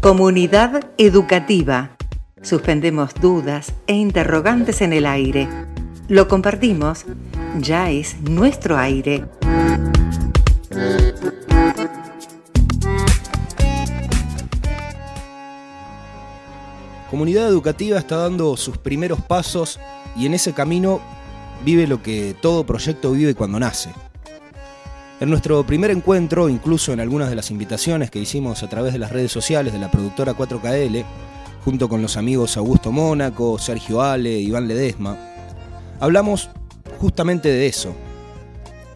Comunidad educativa. Suspendemos dudas e interrogantes en el aire. Lo compartimos. Ya es nuestro aire. Comunidad educativa está dando sus primeros pasos y en ese camino vive lo que todo proyecto vive cuando nace. En nuestro primer encuentro, incluso en algunas de las invitaciones que hicimos a través de las redes sociales de la productora 4KL, junto con los amigos Augusto Mónaco, Sergio Ale, Iván Ledesma, hablamos justamente de eso,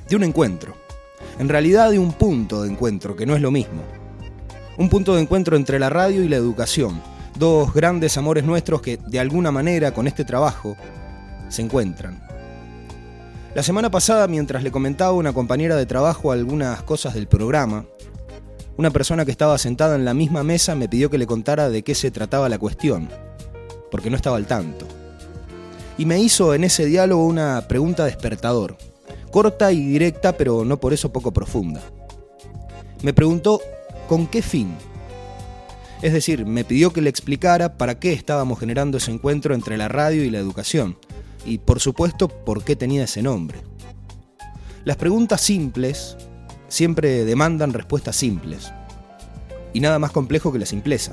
de un encuentro. En realidad de un punto de encuentro, que no es lo mismo. Un punto de encuentro entre la radio y la educación, dos grandes amores nuestros que de alguna manera con este trabajo se encuentran. La semana pasada, mientras le comentaba a una compañera de trabajo algunas cosas del programa, una persona que estaba sentada en la misma mesa me pidió que le contara de qué se trataba la cuestión, porque no estaba al tanto. Y me hizo en ese diálogo una pregunta despertador, corta y directa, pero no por eso poco profunda. Me preguntó con qué fin. Es decir, me pidió que le explicara para qué estábamos generando ese encuentro entre la radio y la educación, y por supuesto por qué tenía ese nombre. Las preguntas simples siempre demandan respuestas simples, y nada más complejo que la simpleza.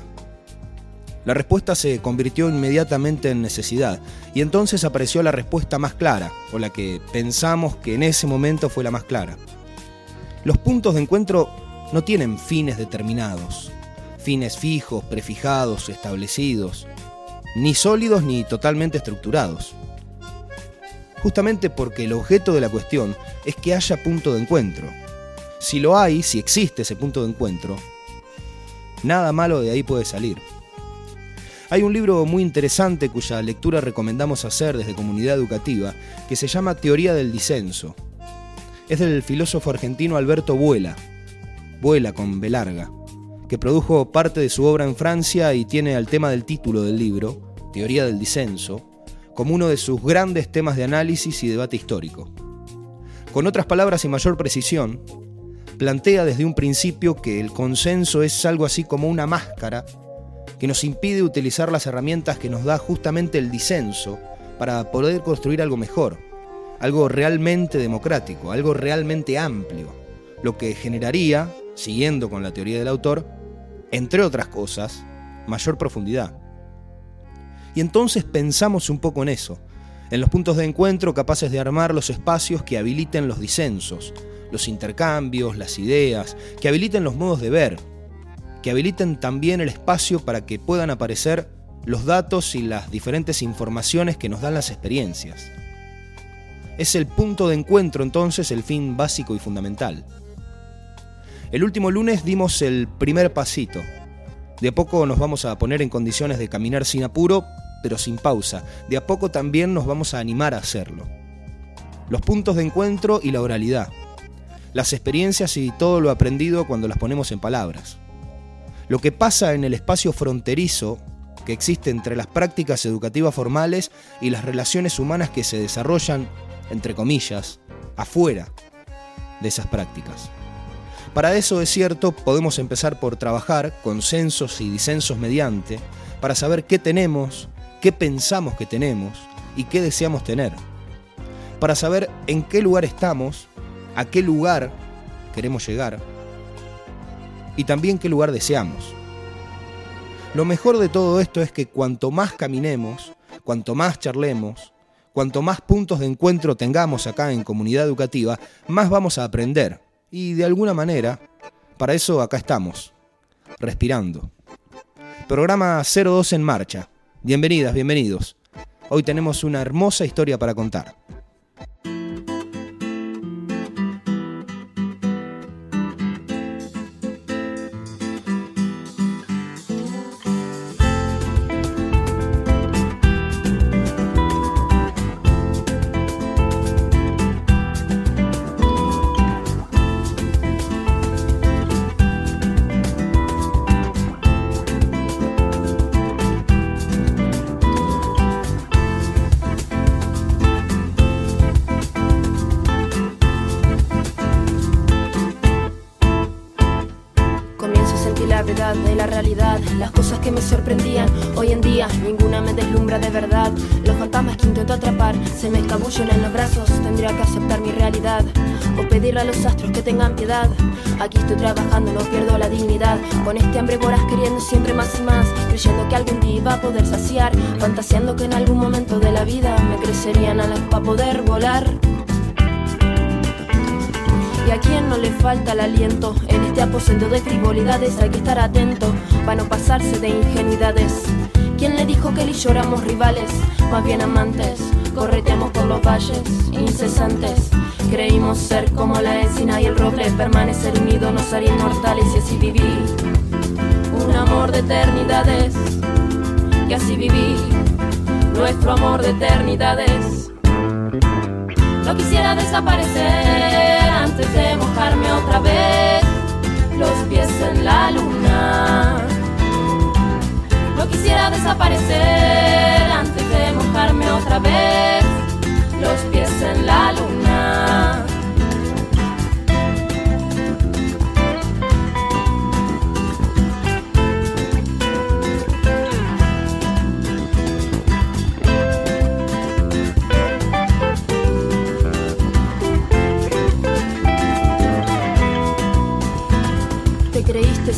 La respuesta se convirtió inmediatamente en necesidad, y entonces apareció la respuesta más clara, o la que pensamos que en ese momento fue la más clara. Los puntos de encuentro no tienen fines determinados, fines fijos, prefijados, establecidos, ni sólidos ni totalmente estructurados justamente porque el objeto de la cuestión es que haya punto de encuentro. Si lo hay, si existe ese punto de encuentro, nada malo de ahí puede salir. Hay un libro muy interesante cuya lectura recomendamos hacer desde comunidad educativa que se llama Teoría del Disenso. Es del filósofo argentino Alberto Vuela, Vuela con B larga, que produjo parte de su obra en Francia y tiene al tema del título del libro, Teoría del Disenso, como uno de sus grandes temas de análisis y debate histórico. Con otras palabras y mayor precisión, plantea desde un principio que el consenso es algo así como una máscara que nos impide utilizar las herramientas que nos da justamente el disenso para poder construir algo mejor, algo realmente democrático, algo realmente amplio, lo que generaría, siguiendo con la teoría del autor, entre otras cosas, mayor profundidad. Y entonces pensamos un poco en eso, en los puntos de encuentro capaces de armar los espacios que habiliten los disensos, los intercambios, las ideas, que habiliten los modos de ver, que habiliten también el espacio para que puedan aparecer los datos y las diferentes informaciones que nos dan las experiencias. Es el punto de encuentro entonces el fin básico y fundamental. El último lunes dimos el primer pasito. De a poco nos vamos a poner en condiciones de caminar sin apuro pero sin pausa. De a poco también nos vamos a animar a hacerlo. Los puntos de encuentro y la oralidad. Las experiencias y todo lo aprendido cuando las ponemos en palabras. Lo que pasa en el espacio fronterizo que existe entre las prácticas educativas formales y las relaciones humanas que se desarrollan, entre comillas, afuera de esas prácticas. Para eso es cierto, podemos empezar por trabajar consensos y disensos mediante, para saber qué tenemos, qué pensamos que tenemos y qué deseamos tener, para saber en qué lugar estamos, a qué lugar queremos llegar y también qué lugar deseamos. Lo mejor de todo esto es que cuanto más caminemos, cuanto más charlemos, cuanto más puntos de encuentro tengamos acá en comunidad educativa, más vamos a aprender. Y de alguna manera, para eso acá estamos, respirando. Programa 02 en marcha. Bienvenidas, bienvenidos. Hoy tenemos una hermosa historia para contar. Las cosas que me sorprendían, hoy en día ninguna me deslumbra de verdad. Los fantasmas que intento atrapar se me escabullen en los brazos. Tendría que aceptar mi realidad o pedirle a los astros que tengan piedad. Aquí estoy trabajando, no pierdo la dignidad. Con este hambre voraz queriendo siempre más y más, creyendo que algún día iba a poder saciar, fantaseando que en algún momento de la vida me crecerían alas para poder volar. Y a quien no le falta el aliento en este aposento de frivolidades hay que estar atento para no pasarse de ingenuidades. ¿Quién le dijo que él y yo rivales? Más bien amantes, correteamos por los valles incesantes. Creímos ser como la encina y el roble, permanecer unidos nos haría inmortales y así viví. Un amor de eternidades, y así viví nuestro amor de eternidades. No quisiera desaparecer antes de mojarme otra vez los pies en la luna. Quisiera desaparecer antes de mojarme otra vez los pies en la luna.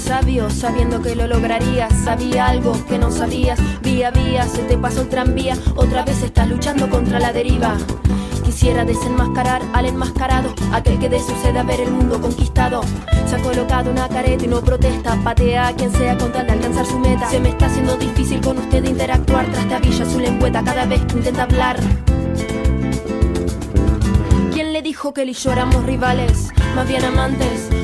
Sabio sabiendo que lo lograrías. Sabía algo que no sabías. Vía vía se te pasó el tranvía. Otra vez estás luchando contra la deriva. Quisiera desenmascarar al enmascarado, aquel que de sucede ver el mundo conquistado. Se ha colocado una careta y no protesta, patea a quien sea con tal de alcanzar su meta. Se me está haciendo difícil con usted interactuar, trastabilla su lengüeta cada vez que intenta hablar. ¿Quién le dijo que él y yo éramos rivales? Más bien amantes,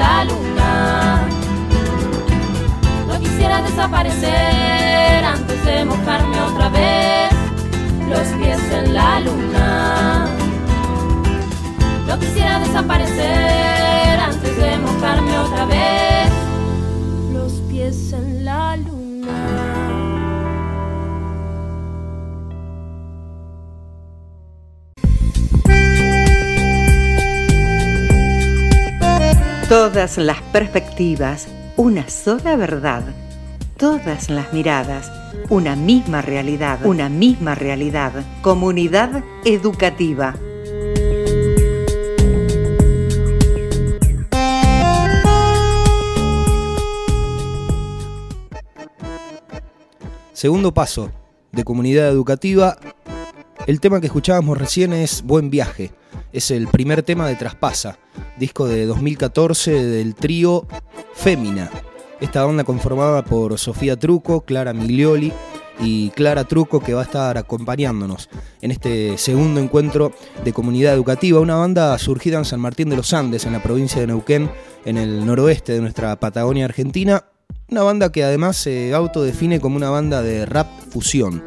la luna. No quisiera desaparecer antes de mojarme otra vez los pies en la luna. No quisiera desaparecer antes de mojarme otra vez los pies en la luna. Todas las perspectivas, una sola verdad. Todas las miradas, una misma realidad, una misma realidad. Comunidad educativa. Segundo paso de comunidad educativa. El tema que escuchábamos recién es Buen Viaje. Es el primer tema de Traspasa, disco de 2014 del trío Fémina. Esta banda conformada por Sofía Truco, Clara Miglioli y Clara Truco que va a estar acompañándonos en este segundo encuentro de comunidad educativa, una banda surgida en San Martín de los Andes, en la provincia de Neuquén, en el noroeste de nuestra Patagonia Argentina, una banda que además se autodefine como una banda de rap fusión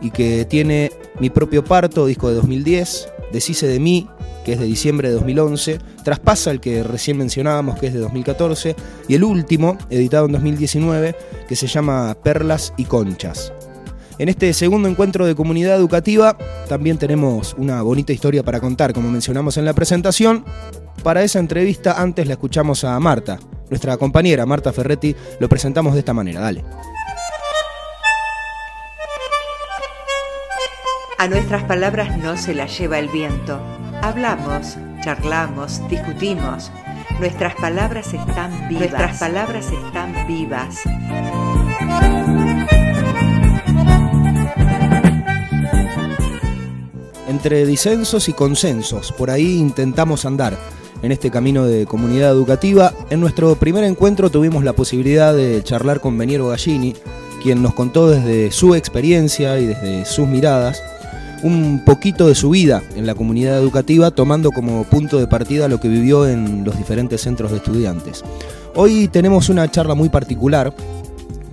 y que tiene Mi propio parto, disco de 2010, Deshice de mí, que es de diciembre de 2011, Traspasa, el que recién mencionábamos, que es de 2014, y el último, editado en 2019, que se llama Perlas y Conchas. En este segundo encuentro de comunidad educativa también tenemos una bonita historia para contar, como mencionamos en la presentación. Para esa entrevista antes la escuchamos a Marta, nuestra compañera Marta Ferretti, lo presentamos de esta manera, dale. A nuestras palabras no se las lleva el viento. Hablamos, charlamos, discutimos. Nuestras palabras están vivas. Nuestras palabras están vivas. Entre disensos y consensos, por ahí intentamos andar en este camino de comunidad educativa. En nuestro primer encuentro tuvimos la posibilidad de charlar con Beniero Gallini, quien nos contó desde su experiencia y desde sus miradas un poquito de su vida en la comunidad educativa, tomando como punto de partida lo que vivió en los diferentes centros de estudiantes. Hoy tenemos una charla muy particular,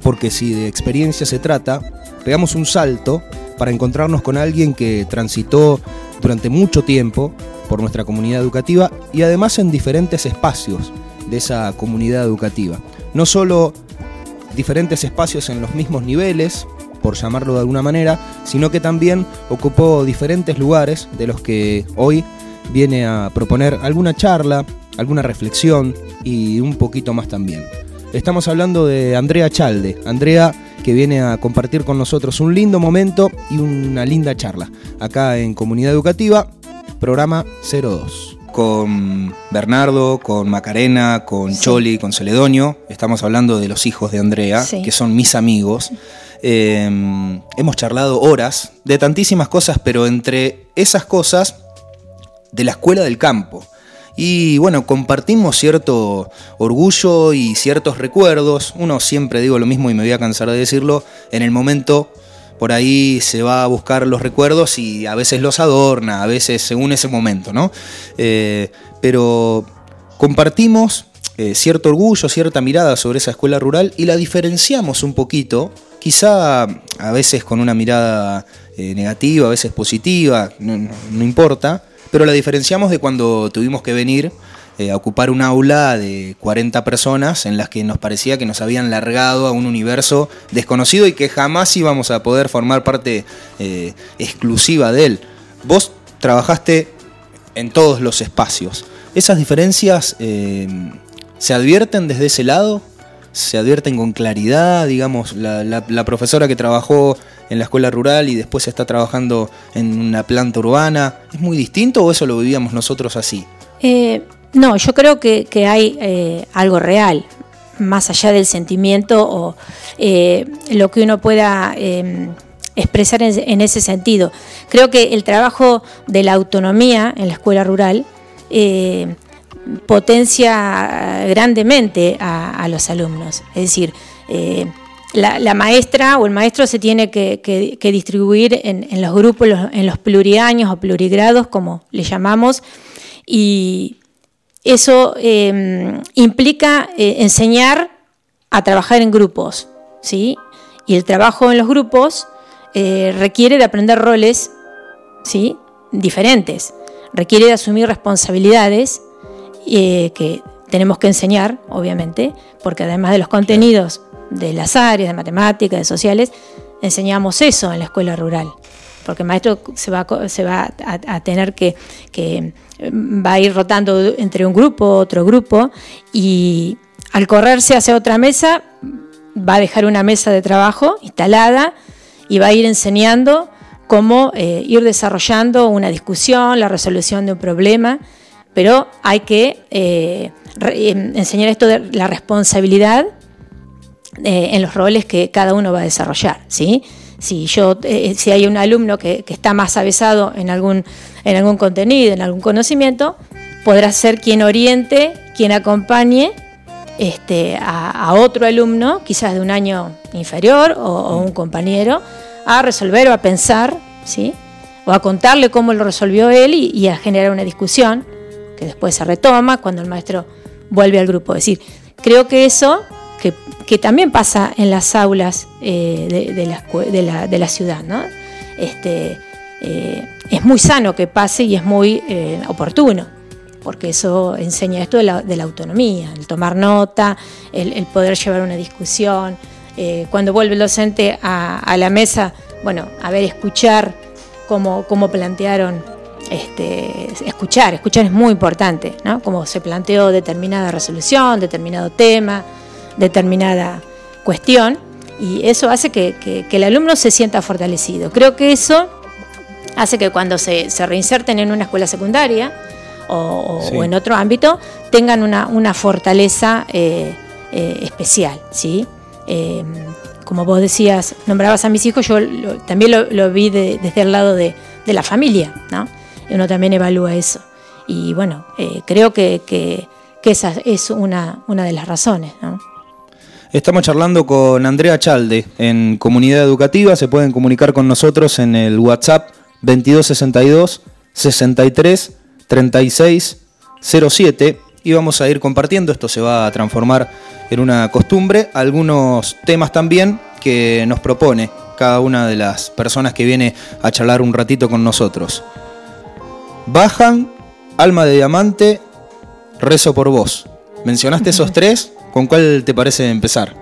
porque si de experiencia se trata, pegamos un salto para encontrarnos con alguien que transitó durante mucho tiempo por nuestra comunidad educativa y además en diferentes espacios de esa comunidad educativa. No solo diferentes espacios en los mismos niveles, por llamarlo de alguna manera, sino que también ocupó diferentes lugares de los que hoy viene a proponer alguna charla, alguna reflexión y un poquito más también. Estamos hablando de Andrea Chalde, Andrea que viene a compartir con nosotros un lindo momento y una linda charla acá en Comunidad Educativa, programa 02 con Bernardo, con Macarena, con Choli, con Celedonio. Estamos hablando de los hijos de Andrea, que son mis amigos. Em, hemos charlado horas de tantísimas cosas, pero entre esas cosas, de la escuela del campo. Y bueno, compartimos cierto orgullo y ciertos recuerdos. Uno siempre digo lo mismo y me voy a cansar de decirlo. En el momento por ahí se va a buscar los recuerdos y a veces los adorna, a veces según ese momento, ¿no? Eh, pero compartimos eh, cierto orgullo, cierta mirada sobre esa escuela rural y la diferenciamos un poquito, quizá a veces con una mirada eh, negativa, a veces positiva, no importa, pero la diferenciamos de cuando tuvimos que venir eh, a ocupar un aula de 40 personas en las que nos parecía que nos habían largado a un universo desconocido y que jamás íbamos a poder formar parte eh, exclusiva de él. Vos trabajaste en todos los espacios. ¿Esas diferencias se advierten desde ese lado? ¿Se advierten con claridad? Digamos, la, profesora que trabajó en la escuela rural y después está trabajando en una planta urbana, ¿es muy distinto o eso lo vivíamos nosotros así? No, yo creo que, hay eh, algo real, más allá del sentimiento o eh, lo que uno pueda em, expresar en, ese sentido. Creo que el trabajo de la autonomía en la escuela rural eh, potencia grandemente a, los alumnos. Es decir, la, maestra o el maestro se tiene que, distribuir en, los grupos, en los pluriaños o plurigrados, como le llamamos, y eso em, implica eh, enseñar a trabajar en grupos, ¿sí? Y el trabajo en los grupos eh, requiere de aprender roles, ¿sí? Diferentes. Requiere de asumir responsabilidades eh, que tenemos que enseñar, obviamente, porque además de los contenidos de las áreas de matemáticas, de sociales, enseñamos eso en la escuela rural. Porque el maestro se va, se va a, tener que, va a ir rotando entre un grupo, otro grupo, y al correrse hacia otra mesa, va a dejar una mesa de trabajo instalada y va a ir enseñando cómo eh, ir desarrollando una discusión, la resolución de un problema, pero hay que eh, em, enseñar esto de la responsabilidad eh, en los roles que cada uno va a desarrollar, ¿sí? si yo eh, si hay un alumno que, está más avesado en algún en algún contenido en algún conocimiento podrá ser quien oriente quien acompañe este, a, otro alumno quizás de un año inferior o, un compañero a resolver o a pensar sí o a contarle cómo lo resolvió él y, a generar una discusión después se retoma cuando el maestro vuelve al grupo es decir creo que eso que, también pasa en las aulas eh, de, la, ciudad. Este, eh, es muy sano que pase y es muy eh, oportuno, porque eso enseña esto de la, autonomía, el tomar nota, el, poder llevar una discusión. cuando vuelve el docente a, la mesa, bueno, a ver, escuchar cómo, cómo plantearon este, escuchar, escuchar es muy importante, ¿no? Cómo se planteó determinada resolución, determinado tema, determinada cuestión y eso hace que, el alumno se sienta fortalecido. Creo que eso hace que cuando se, se reinserten en una escuela secundaria o, en otro ámbito tengan una, fortaleza eh, eh, especial. ¿sí? Eh, como vos decías, nombrabas a mis hijos, yo también lo, vi desde el lado de, la familia, ¿no? Uno también evalúa eso. Y bueno, creo que, que, esa es una, una de las razones. Estamos charlando con Andrea Chalde en Comunidad Educativa. Se pueden comunicar con nosotros en el WhatsApp 2262 63 36 07 y vamos a ir compartiendo, esto se va a transformar en una costumbre, algunos temas también que nos propone cada una de las personas que viene a charlar un ratito con nosotros. Bajan, Alma de Diamante, Rezo por Vos. ¿Mencionaste esos tres? ¿Con cuál te parece empezar?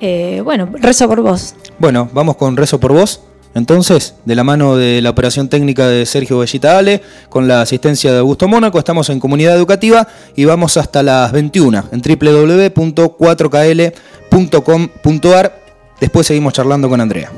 Eh, bueno, Rezo por Vos. Bueno, vamos con Rezo por Vos. Entonces, de la mano de la operación técnica de Sergio Bellita Ale, con la asistencia de Augusto Mónaco, estamos en comunidad educativa y vamos hasta las 21 en www.4kl.com.ar. Después seguimos charlando con Andrea.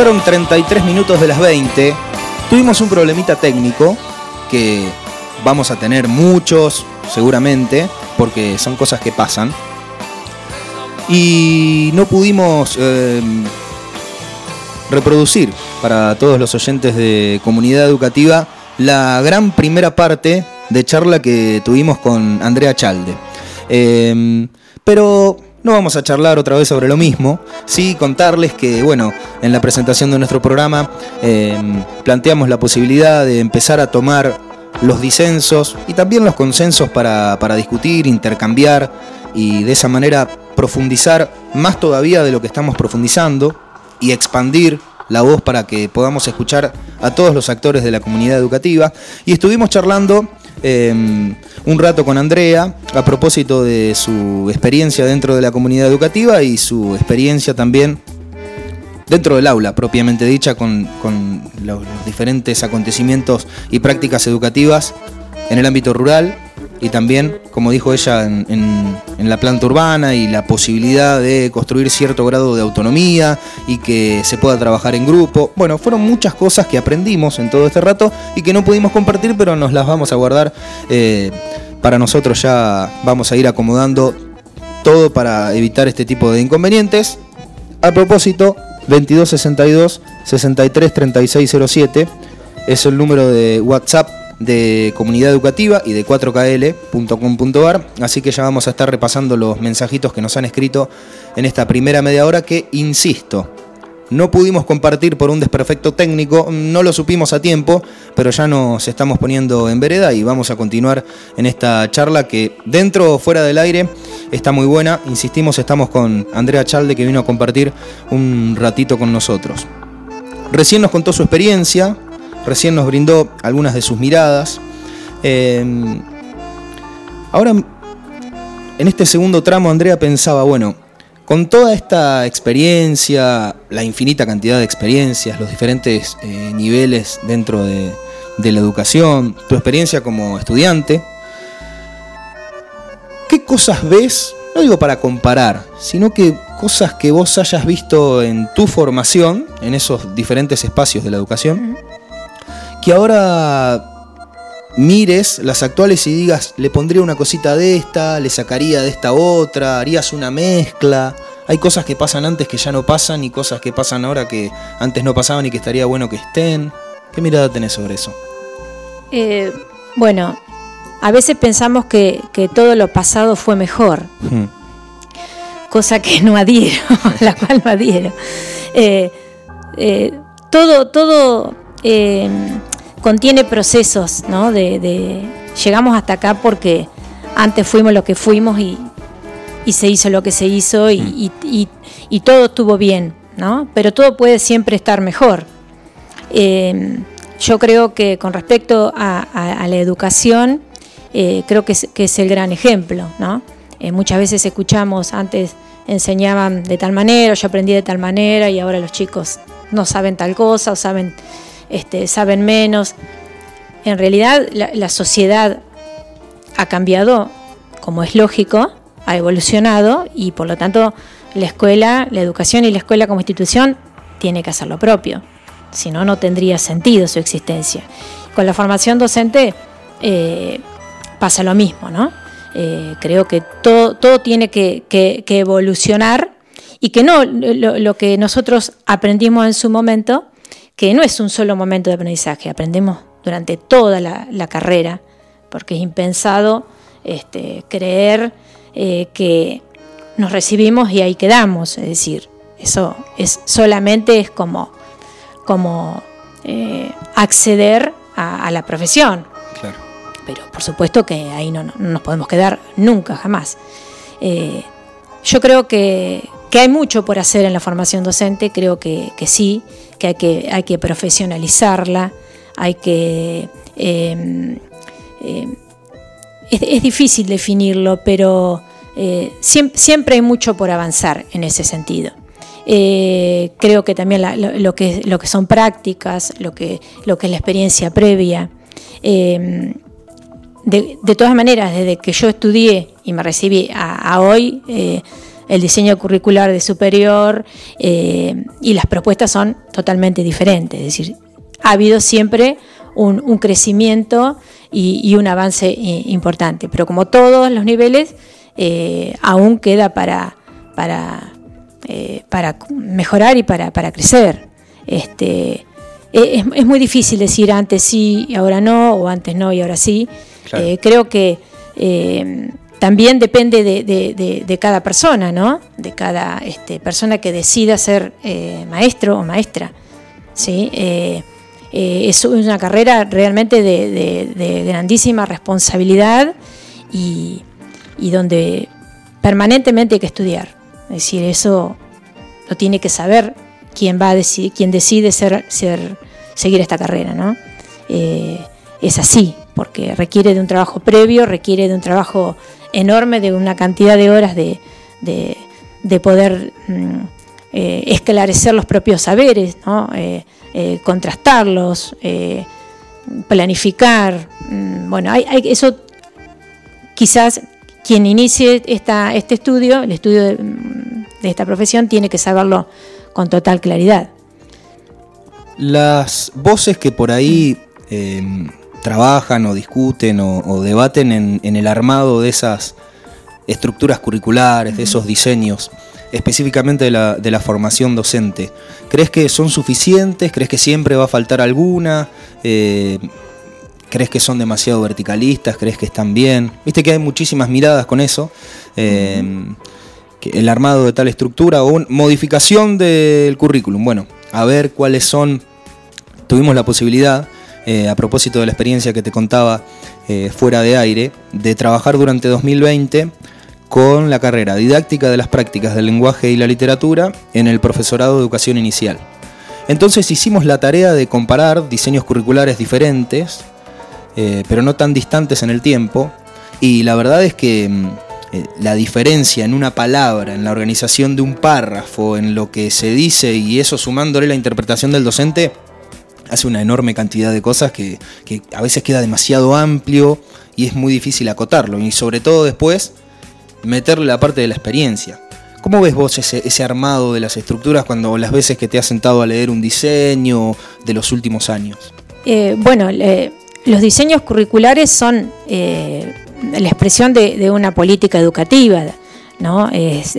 Pasaron 33 minutos de las 20. Tuvimos un problemita técnico que vamos a tener muchos seguramente, porque son cosas que pasan. Y no pudimos eh, reproducir para todos los oyentes de comunidad educativa la gran primera parte de charla que tuvimos con Andrea Chalde. Eh, pero no vamos a charlar otra vez sobre lo mismo, sí contarles que, bueno, en la presentación de nuestro programa em, planteamos la posibilidad de empezar a tomar los disensos y también los consensos para, para discutir, intercambiar y de esa manera profundizar más todavía de lo que estamos profundizando y expandir la voz para que podamos escuchar a todos los actores de la comunidad educativa. Y estuvimos charlando Em, un rato con Andrea a propósito de su experiencia dentro de la comunidad educativa y su experiencia también dentro del aula propiamente dicha con, los diferentes acontecimientos y prácticas educativas en el ámbito rural y también, como dijo ella, en, la planta urbana y la posibilidad de construir cierto grado de autonomía y que se pueda trabajar en grupo. Bueno, fueron muchas cosas que aprendimos en todo este rato y que no pudimos compartir, pero nos las vamos a guardar. Eh, para nosotros ya vamos a ir acomodando todo para evitar este tipo de inconvenientes. A propósito, 2262 633607 es el número de WhatsApp de comunidad educativa y de 4kl.com.ar. Así que ya vamos a estar repasando los mensajitos que nos han escrito en esta primera media hora que, insisto, no pudimos compartir por un desperfecto técnico, no lo supimos a tiempo, pero ya nos estamos poniendo en vereda y vamos a continuar en esta charla que dentro o fuera del aire está muy buena. Insistimos, estamos con Andrea Chalde que vino a compartir un ratito con nosotros. Recién nos contó su experiencia, recién nos brindó algunas de sus miradas. Eh, ahora, en este segundo tramo, Andrea pensaba, bueno, con toda esta experiencia, la infinita cantidad de experiencias, los diferentes eh, niveles dentro de, de la educación, tu experiencia como estudiante, ¿qué cosas ves? No digo para comparar, sino que cosas que vos hayas visto en tu formación, en esos diferentes espacios de la educación, que ahora mires las actuales y digas, le pondría una cosita de esta, le sacaría de esta otra, harías una mezcla. Hay cosas que pasan antes que ya no pasan y cosas que pasan ahora que antes no pasaban y que estaría bueno que estén. ¿Qué mirada tenés sobre eso? Eh, bueno, a veces pensamos que, todo lo pasado fue mejor, hmm. cosa que no adhiero, la cual no adhiero. Eh, eh, todo, todo contiene procesos, ¿no? De, llegamos hasta acá porque antes fuimos lo que fuimos y, se hizo lo que se hizo y, mm. todo estuvo bien, ¿no? Pero todo puede siempre estar mejor. Em, yo creo que con respecto a, la educación, eh, creo que es, el gran ejemplo, ¿no? Eh, muchas veces escuchamos, antes enseñaban de tal manera, yo aprendí de tal manera y ahora los chicos no saben tal cosa o saben este, saben menos. En realidad la, sociedad ha cambiado, como es lógico, ha evolucionado y por lo tanto la escuela, la educación y la escuela como institución tiene que hacer lo propio. Si no, no tendría sentido su existencia. Con la formación docente eh, pasa lo mismo, ¿no? Eh, creo que todo, todo tiene que, evolucionar y que no lo, que nosotros aprendimos en su momento que no es un solo momento de aprendizaje, aprendemos durante toda la, carrera, porque es impensado este, creer eh, que nos recibimos y ahí quedamos, es decir, eso es solamente es como, como eh, acceder a, la profesión. Pero por supuesto que ahí no, nos podemos quedar nunca, jamás. Eh, yo creo que, hay mucho por hacer en la formación docente, creo que, sí, que hay que, hay que profesionalizarla, hay que... Em, em, es, difícil definirlo, pero eh, siempre, hay mucho por avanzar en ese sentido. Eh, creo que también lo, que, lo que son prácticas, lo que, lo que es la experiencia previa. De, todas maneras, desde que yo estudié y me recibí a, hoy, eh, el diseño curricular de superior eh, y las propuestas son totalmente diferentes. Es decir, ha habido siempre un, crecimiento y, un avance eh, importante. Pero como todos los niveles, aún queda para, para, mejorar y para, para crecer. Este, es, es, muy difícil decir antes sí y ahora no, o antes no y ahora sí. Creo que también depende de, cada persona, ¿no? De cada este, persona que decida ser eh, maestro o maestra. ¿sí? Eh, eh, es una carrera realmente de, grandísima responsabilidad y, donde permanentemente hay que estudiar. Es decir, eso lo tiene que saber quien va a decidir, quien decide ser, ser, seguir esta carrera, ¿no? es así, porque requiere de un trabajo previo, requiere de un trabajo enorme de una cantidad de horas de, de, poder mm, eh, esclarecer los propios saberes, eh, eh, contrastarlos, planificar. Mm, bueno, hay, eso quizás quien inicie este estudio, el estudio mm, de esta profesión, tiene que saberlo con total claridad. Las voces que por ahí trabajan o discuten o, debaten en, el armado de esas estructuras curriculares, de esos diseños, específicamente de la, formación docente. ¿Crees que son suficientes? ¿Crees que siempre va a faltar alguna? Eh, ¿Crees que son demasiado verticalistas? ¿Crees que están bien? Viste que hay muchísimas miradas con eso. Eh, el armado de tal estructura o modificación del currículum. Bueno, a ver cuáles son. Tuvimos la posibilidad eh, a propósito de la experiencia que te contaba eh, fuera de aire, de trabajar durante 2020 con la carrera didáctica de las prácticas del lenguaje y la literatura en el profesorado de educación inicial. Entonces hicimos la tarea de comparar diseños curriculares diferentes, eh, pero no tan distantes en el tiempo, y la verdad es que mm, la diferencia en una palabra, en la organización de un párrafo, en lo que se dice y eso sumándole la interpretación del docente, hace una enorme cantidad de cosas que, a veces queda demasiado amplio y es muy difícil acotarlo. Y sobre todo después meterle la parte de la experiencia. ¿Cómo ves vos ese, armado de las estructuras cuando las veces que te has sentado a leer un diseño de los últimos años? Eh, bueno, los diseños curriculares son eh, la expresión de, una política educativa, ¿no? Es,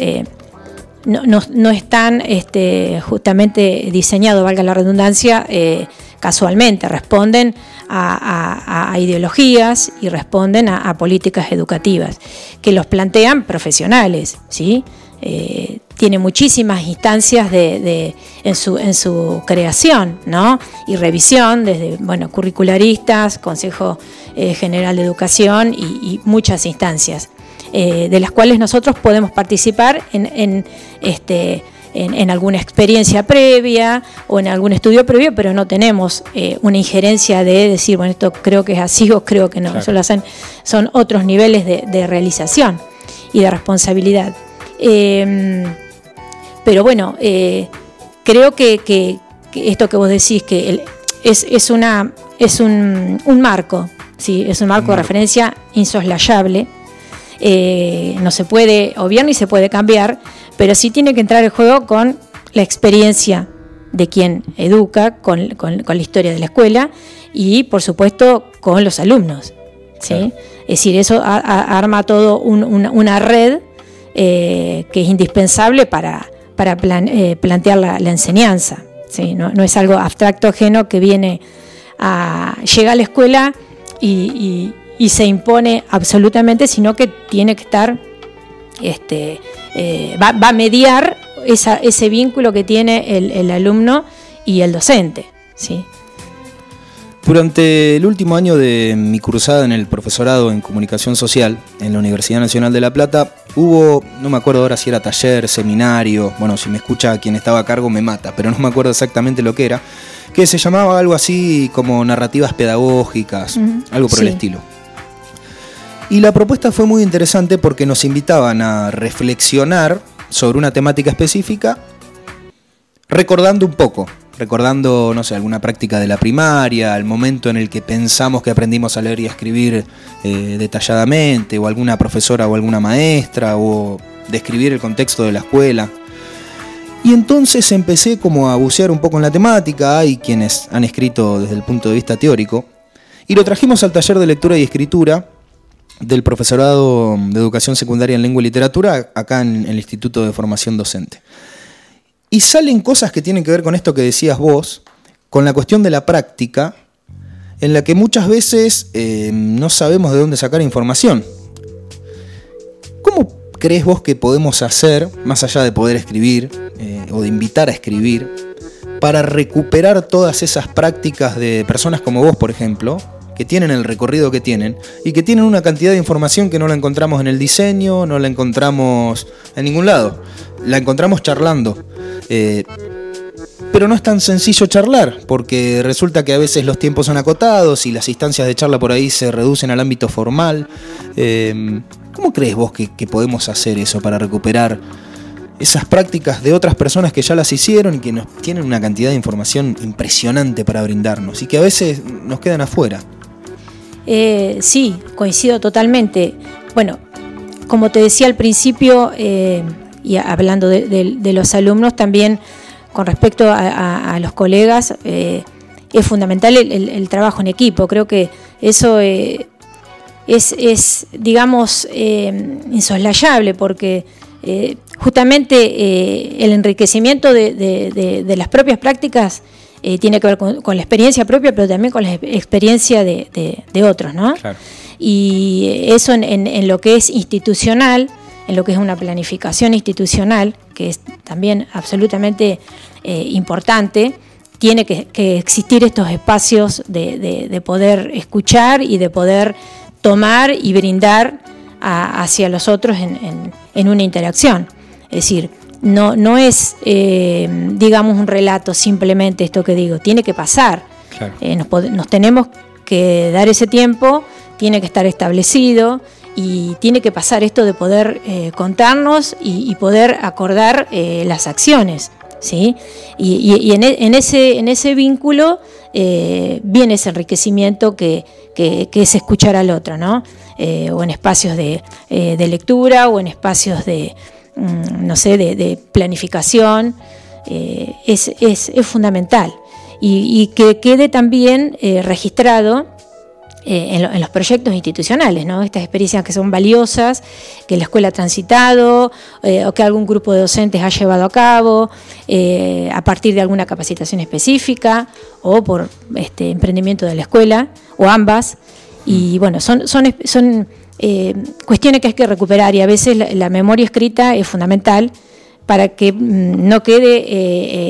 eh, no, están este, justamente diseñados, valga la redundancia, eh, casualmente, responden a, ideologías y responden a, políticas educativas que los plantean profesionales, ¿sí? Eh, tiene muchísimas instancias de, en, su, en su creación ¿no? y revisión, desde bueno, curricularistas, Consejo eh, General de Educación y muchas instancias. Eh, de las cuales nosotros podemos participar en, este, en, alguna experiencia previa o en algún estudio previo, pero no tenemos eh, una injerencia de decir, bueno, esto creo que es así o creo que no. son otros niveles de, realización y de responsabilidad. Em, pero bueno, eh, creo que, esto que vos decís, que es, una, es un, marco, ¿sí? es un marco de referencia insoslayable eh, no se puede obviar ni se puede cambiar, pero sí tiene que entrar el juego con la experiencia de quien educa, con, la historia de la escuela y por supuesto con los alumnos. ¿sí? Es decir, eso arma todo una, red eh, que es indispensable para, para eh, plantear la, enseñanza. ¿sí? No, es algo abstracto ajeno que viene a, llega a la escuela y, y se impone absolutamente, sino que tiene que estar, este, eh, va, a mediar ese vínculo que tiene el, alumno y el docente. ¿sí? Durante el último año de mi cursada en el profesorado en comunicación social en la Universidad Nacional de La Plata, hubo, no me acuerdo ahora si era taller, seminario, bueno, si me escucha quien estaba a cargo me mata, pero no me acuerdo exactamente lo que era, que se llamaba algo así como narrativas pedagógicas, algo por el estilo. Y la propuesta fue muy interesante porque nos invitaban a reflexionar sobre una temática específica, recordando un poco, recordando, no sé, alguna práctica de la primaria, el momento en el que pensamos que aprendimos a leer y a escribir eh, detalladamente, o alguna profesora o alguna maestra, o describir el contexto de la escuela. Y entonces empecé como a bucear un poco en la temática, hay quienes han escrito desde el punto de vista teórico, y lo trajimos al taller de lectura y escritura del profesorado de educación secundaria en lengua y literatura acá en el Instituto de Formación Docente. Y salen cosas que tienen que ver con esto que decías vos, con la cuestión de la práctica, en la que muchas veces eh, no sabemos de dónde sacar información. ¿Cómo crees vos que podemos hacer, más allá de poder escribir eh, o de invitar a escribir, para recuperar todas esas prácticas de personas como vos, por ejemplo, que tienen el recorrido que tienen y que tienen una cantidad de información que no la encontramos en el diseño, no la encontramos en ningún lado, la encontramos charlando. Eh, pero no es tan sencillo charlar, porque resulta que a veces los tiempos son acotados y las instancias de charla por ahí se reducen al ámbito formal. Eh, ¿Cómo crees vos que, podemos hacer eso para recuperar esas prácticas de otras personas que ya las hicieron y que nos tienen una cantidad de información impresionante para brindarnos y que a veces nos quedan afuera? Eh, sí, coincido totalmente. Bueno, como te decía al principio, eh, y hablando de, los alumnos, también con respecto a, los colegas, eh, es fundamental el, trabajo en equipo. Creo que eso es, digamos, insoslayable porque justamente el enriquecimiento de las propias prácticas eh, tiene que ver con, la experiencia propia, pero también con la experiencia de, otros, ¿no? Y eso en, lo que es institucional, en lo que es una planificación institucional, que es también absolutamente eh, importante, tiene que, existir estos espacios de, poder escuchar y de poder tomar y brindar hacia los otros en, en una interacción. Es decir, no, no es, eh, digamos, un relato simplemente esto que digo, tiene que pasar. Eh, nos, tenemos que dar ese tiempo, tiene que estar establecido y tiene que pasar esto de poder eh, contarnos y, poder acordar las acciones. ¿sí? Y, en, ese, en ese vínculo viene ese enriquecimiento que, es escuchar al otro, ¿no? o en espacios de lectura o en espacios de, no sé, de, planificación, eh, es, fundamental. Y, que quede también eh, registrado eh, en, los proyectos institucionales, ¿no? estas experiencias que son valiosas, que la escuela ha transitado o que algún grupo de docentes ha llevado a cabo a partir de alguna capacitación específica o por este emprendimiento de la escuela o ambas. Y bueno, son, son, son eh, cuestiones que hay que recuperar y a veces la, memoria escrita es fundamental para que mm, no quede eh,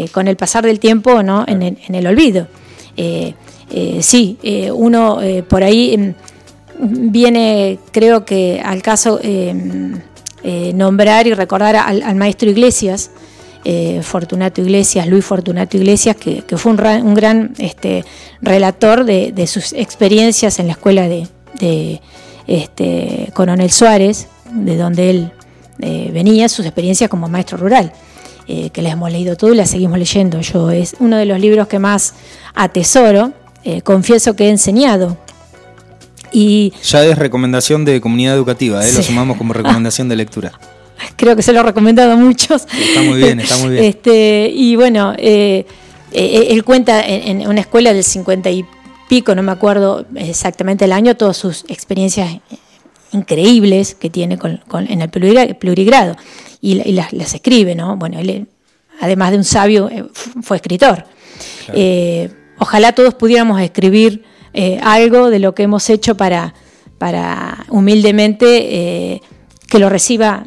eh, con el pasar del tiempo ¿no? en, el, olvido. sí, uno por ahí mm, viene, creo que al caso, nombrar y recordar al, maestro Iglesias, Fortunato Iglesias, Luis Fortunato Iglesias, que, fue un, gran este, relator de, sus experiencias en la escuela de, este, Coronel Suárez, de donde él eh, venía, sus experiencias como maestro rural, eh, que les hemos leído todo y las seguimos leyendo. Yo es uno de los libros que más atesoro, eh, confieso que he enseñado. Y ya es recomendación de comunidad educativa, lo sumamos como recomendación de lectura. Creo que se lo he recomendado a muchos. Está muy bien, está muy bien. Este, y bueno, él cuenta en, una escuela del 50 y pico, no me acuerdo exactamente el año, todas sus experiencias increíbles que tiene con, en el plurigrado y, las, escribe, ¿no? Bueno, él, además de un sabio, eh, fue escritor. Eh, ojalá todos pudiéramos escribir eh, algo de lo que hemos hecho para, para humildemente que lo reciba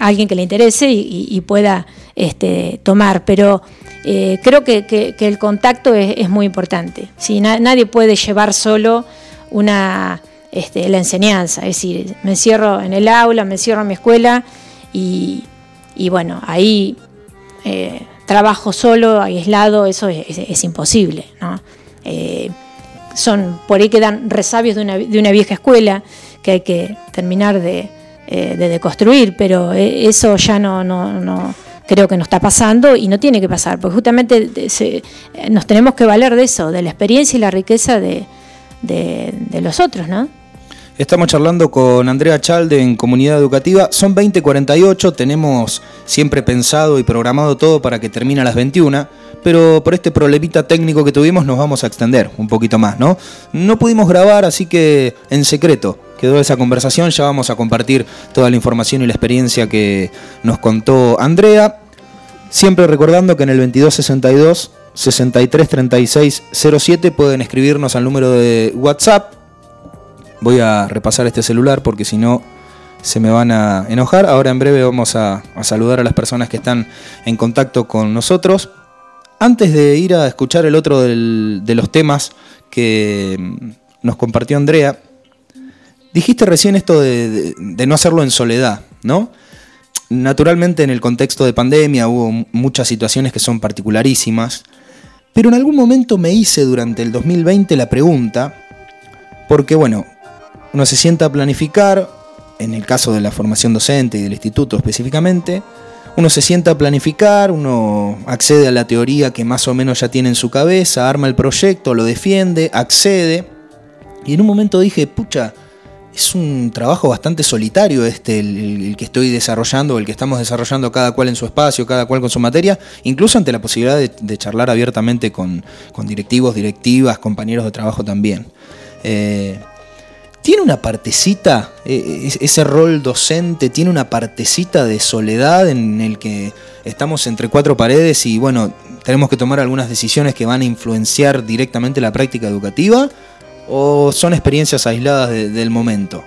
alguien que le interese y, pueda este, tomar, pero eh, creo que, el contacto es, muy importante. nadie puede llevar solo una, este, la enseñanza, es decir, me encierro en el aula, me encierro en mi escuela y, bueno, ahí eh, trabajo solo, aislado, eso es, imposible. Eh, son por ahí quedan resabios de una, vieja escuela que hay que terminar de, de deconstruir, pero eso ya no, no creo que nos está pasando y no tiene que pasar, porque justamente nos tenemos que valer de eso, de la experiencia y la riqueza de, los otros, ¿no? Estamos charlando con Andrea Chalde en Comunidad Educativa. Son 20.48, tenemos siempre pensado y programado todo para que termine a las 21, pero por este problemita técnico que tuvimos nos vamos a extender un poquito más, ¿no? No pudimos grabar, así que en secreto quedó esa conversación, ya vamos a compartir toda la información y la experiencia que nos contó Andrea. Siempre recordando que en el 2262 633607 pueden escribirnos al número de WhatsApp. Voy a repasar este celular porque si no se me van a enojar. Ahora en breve vamos a, saludar a las personas que están en contacto con nosotros. Antes de ir a escuchar el otro de los temas que nos compartió Andrea, dijiste recién esto de no hacerlo en soledad, ¿no? Naturalmente en el contexto de pandemia hubo muchas situaciones que son particularísimas, pero en algún momento me hice durante el 2020 la pregunta, porque bueno, uno se sienta a planificar, en el caso de la formación docente y del instituto específicamente, uno se sienta a planificar, uno accede a la teoría que más o menos ya tiene en su cabeza, arma el proyecto, lo defiende, accede, y en un momento dije, pucha, es un trabajo bastante solitario este, el, que estoy desarrollando, el que estamos desarrollando cada cual en su espacio, cada cual con su materia, incluso ante la posibilidad de, charlar abiertamente con, directivos, directivas, compañeros de trabajo también. Eh, tiene una partecita, eh, ese rol docente, tiene una partecita de soledad en el que estamos entre cuatro paredes y bueno, tenemos que tomar algunas decisiones que van a influenciar directamente la práctica educativa o son experiencias aisladas del momento?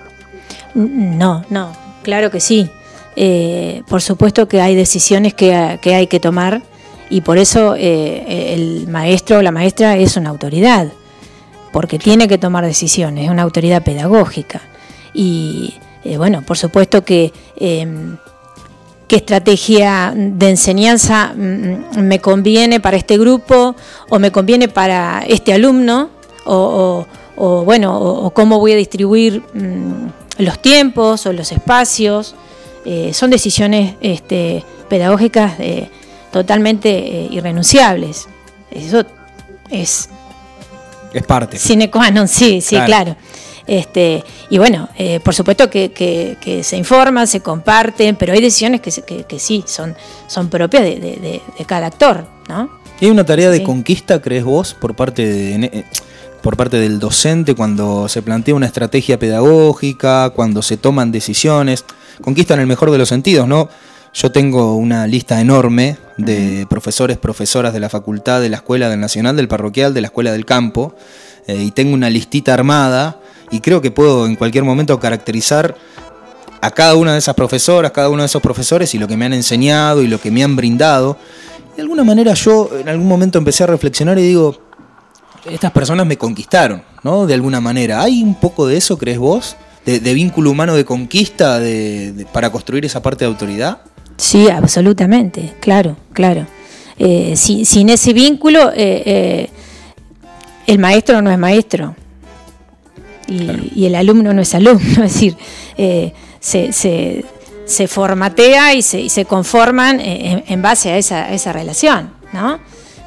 No, no, claro que sí. Eh, por supuesto que hay decisiones que, hay que tomar y por eso eh, el maestro o la maestra es una autoridad, porque tiene que tomar decisiones, es una autoridad pedagógica. Y eh, bueno, por supuesto que em, qué estrategia de enseñanza mm, me conviene para este grupo o me conviene para este alumno o o bueno, o, cómo voy a distribuir mm, los tiempos o los espacios. Eh, son decisiones este, pedagógicas eh, totalmente eh, irrenunciables. Eso es... Es parte. Sine qua non, sí, sí, claro. Este, y bueno, por supuesto que, se informan, se comparten, pero hay decisiones que, que, sí, son, son propias de, cada actor, ¿no? ¿Y hay una tarea de conquista, crees vos, por parte de por parte del docente cuando se plantea una estrategia pedagógica, cuando se toman decisiones, conquistan el mejor de los sentidos, ¿no? Yo tengo una lista enorme de profesores, profesoras de la facultad, de la escuela, del nacional, del parroquial, de la escuela del campo, eh, y tengo una listita armada y creo que puedo en cualquier momento caracterizar a cada una de esas profesoras, cada uno de esos profesores y lo que me han enseñado y lo que me han brindado. De alguna manera yo en algún momento empecé a reflexionar y digo, estas personas me conquistaron, ¿no? De alguna manera. ¿Hay un poco de eso, crees vos? De, vínculo humano de conquista de, para construir esa parte de autoridad? Sí, absolutamente, claro, claro. Eh, sin ese vínculo, eh, eh, el maestro no es maestro y, el alumno no es alumno, es decir, se, se, formatea y se, y se conforman en, base a esa, a esa relación, ¿no?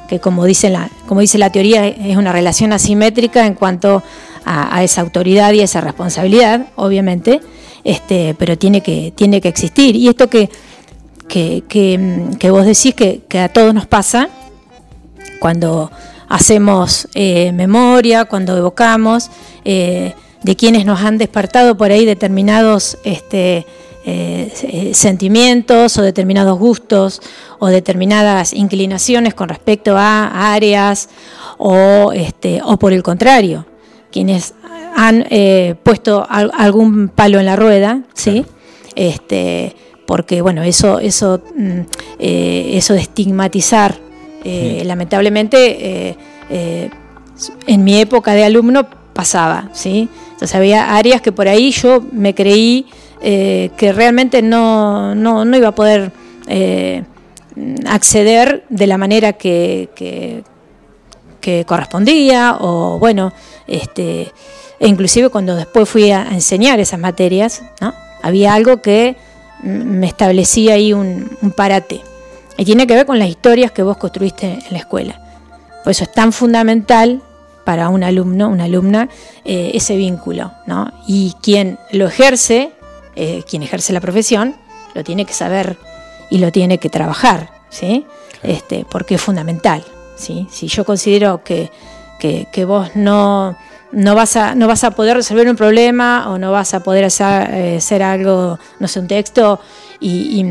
Que como dice la, como dice la teoría es una relación asimétrica en cuanto a, esa autoridad y esa responsabilidad, obviamente, este, pero tiene que, tiene que existir. Y esto que, que, vos decís que, a todos nos pasa cuando hacemos eh, memoria, cuando evocamos eh, de quienes nos han despertado por ahí determinados este, eh, sentimientos o determinados gustos o determinadas inclinaciones con respecto a áreas o, este, o por el contrario, quienes han eh, puesto algún palo en la rueda, ¿sí? Este, porque bueno, eso, eso, mm, eh, eso de estigmatizar, lamentablemente, en mi época de alumno pasaba, ¿sí? Entonces había áreas que por ahí yo me creí eh, que realmente no, no, iba a poder eh, acceder de la manera que, que, correspondía o bueno, este, e inclusive cuando después fui a enseñar esas materias, ¿no? había algo que me establecía ahí un, un parate. Y tiene que ver con las historias que vos construiste en la escuela. Por eso es tan fundamental para un alumno, una alumna, eh, ese vínculo, ¿no? Y quien lo ejerce, eh, quien ejerce la profesión, lo tiene que saber y lo tiene que trabajar, ¿sí? Este, porque es fundamental, ¿sí? Si yo considero que, que, vos no, no, vas a, no vas a poder resolver un problema o no vas a poder hacer, algo, no sé, un texto, y,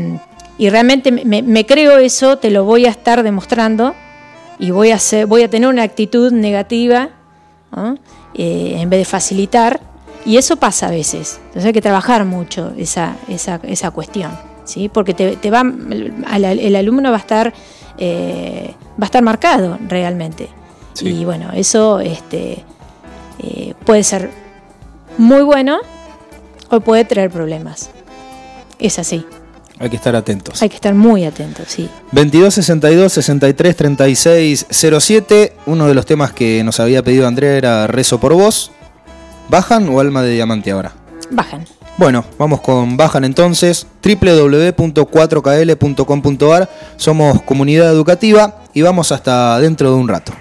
realmente me creo eso, te lo voy a estar demostrando y voy a, voy a tener una actitud negativa eh, en vez de facilitar. Y eso pasa a veces. Entonces hay que trabajar mucho esa, esa, esa cuestión. ¿sí? Porque te, te va, el, alumno va a estar, eh, va a estar marcado realmente. Y bueno, eso este, eh, puede ser muy bueno o puede traer problemas. Es así. Hay que estar atentos. Hay que estar muy atentos, sí. 22 62 63 36 07. Uno de los temas que nos había pedido Andrea era Rezo por vos. ¿Bajan o Alma de Diamante ahora? Bajan. Bueno, vamos con Bajan entonces. www.4kl.com.ar. Somos comunidad educativa y vamos hasta dentro de un rato.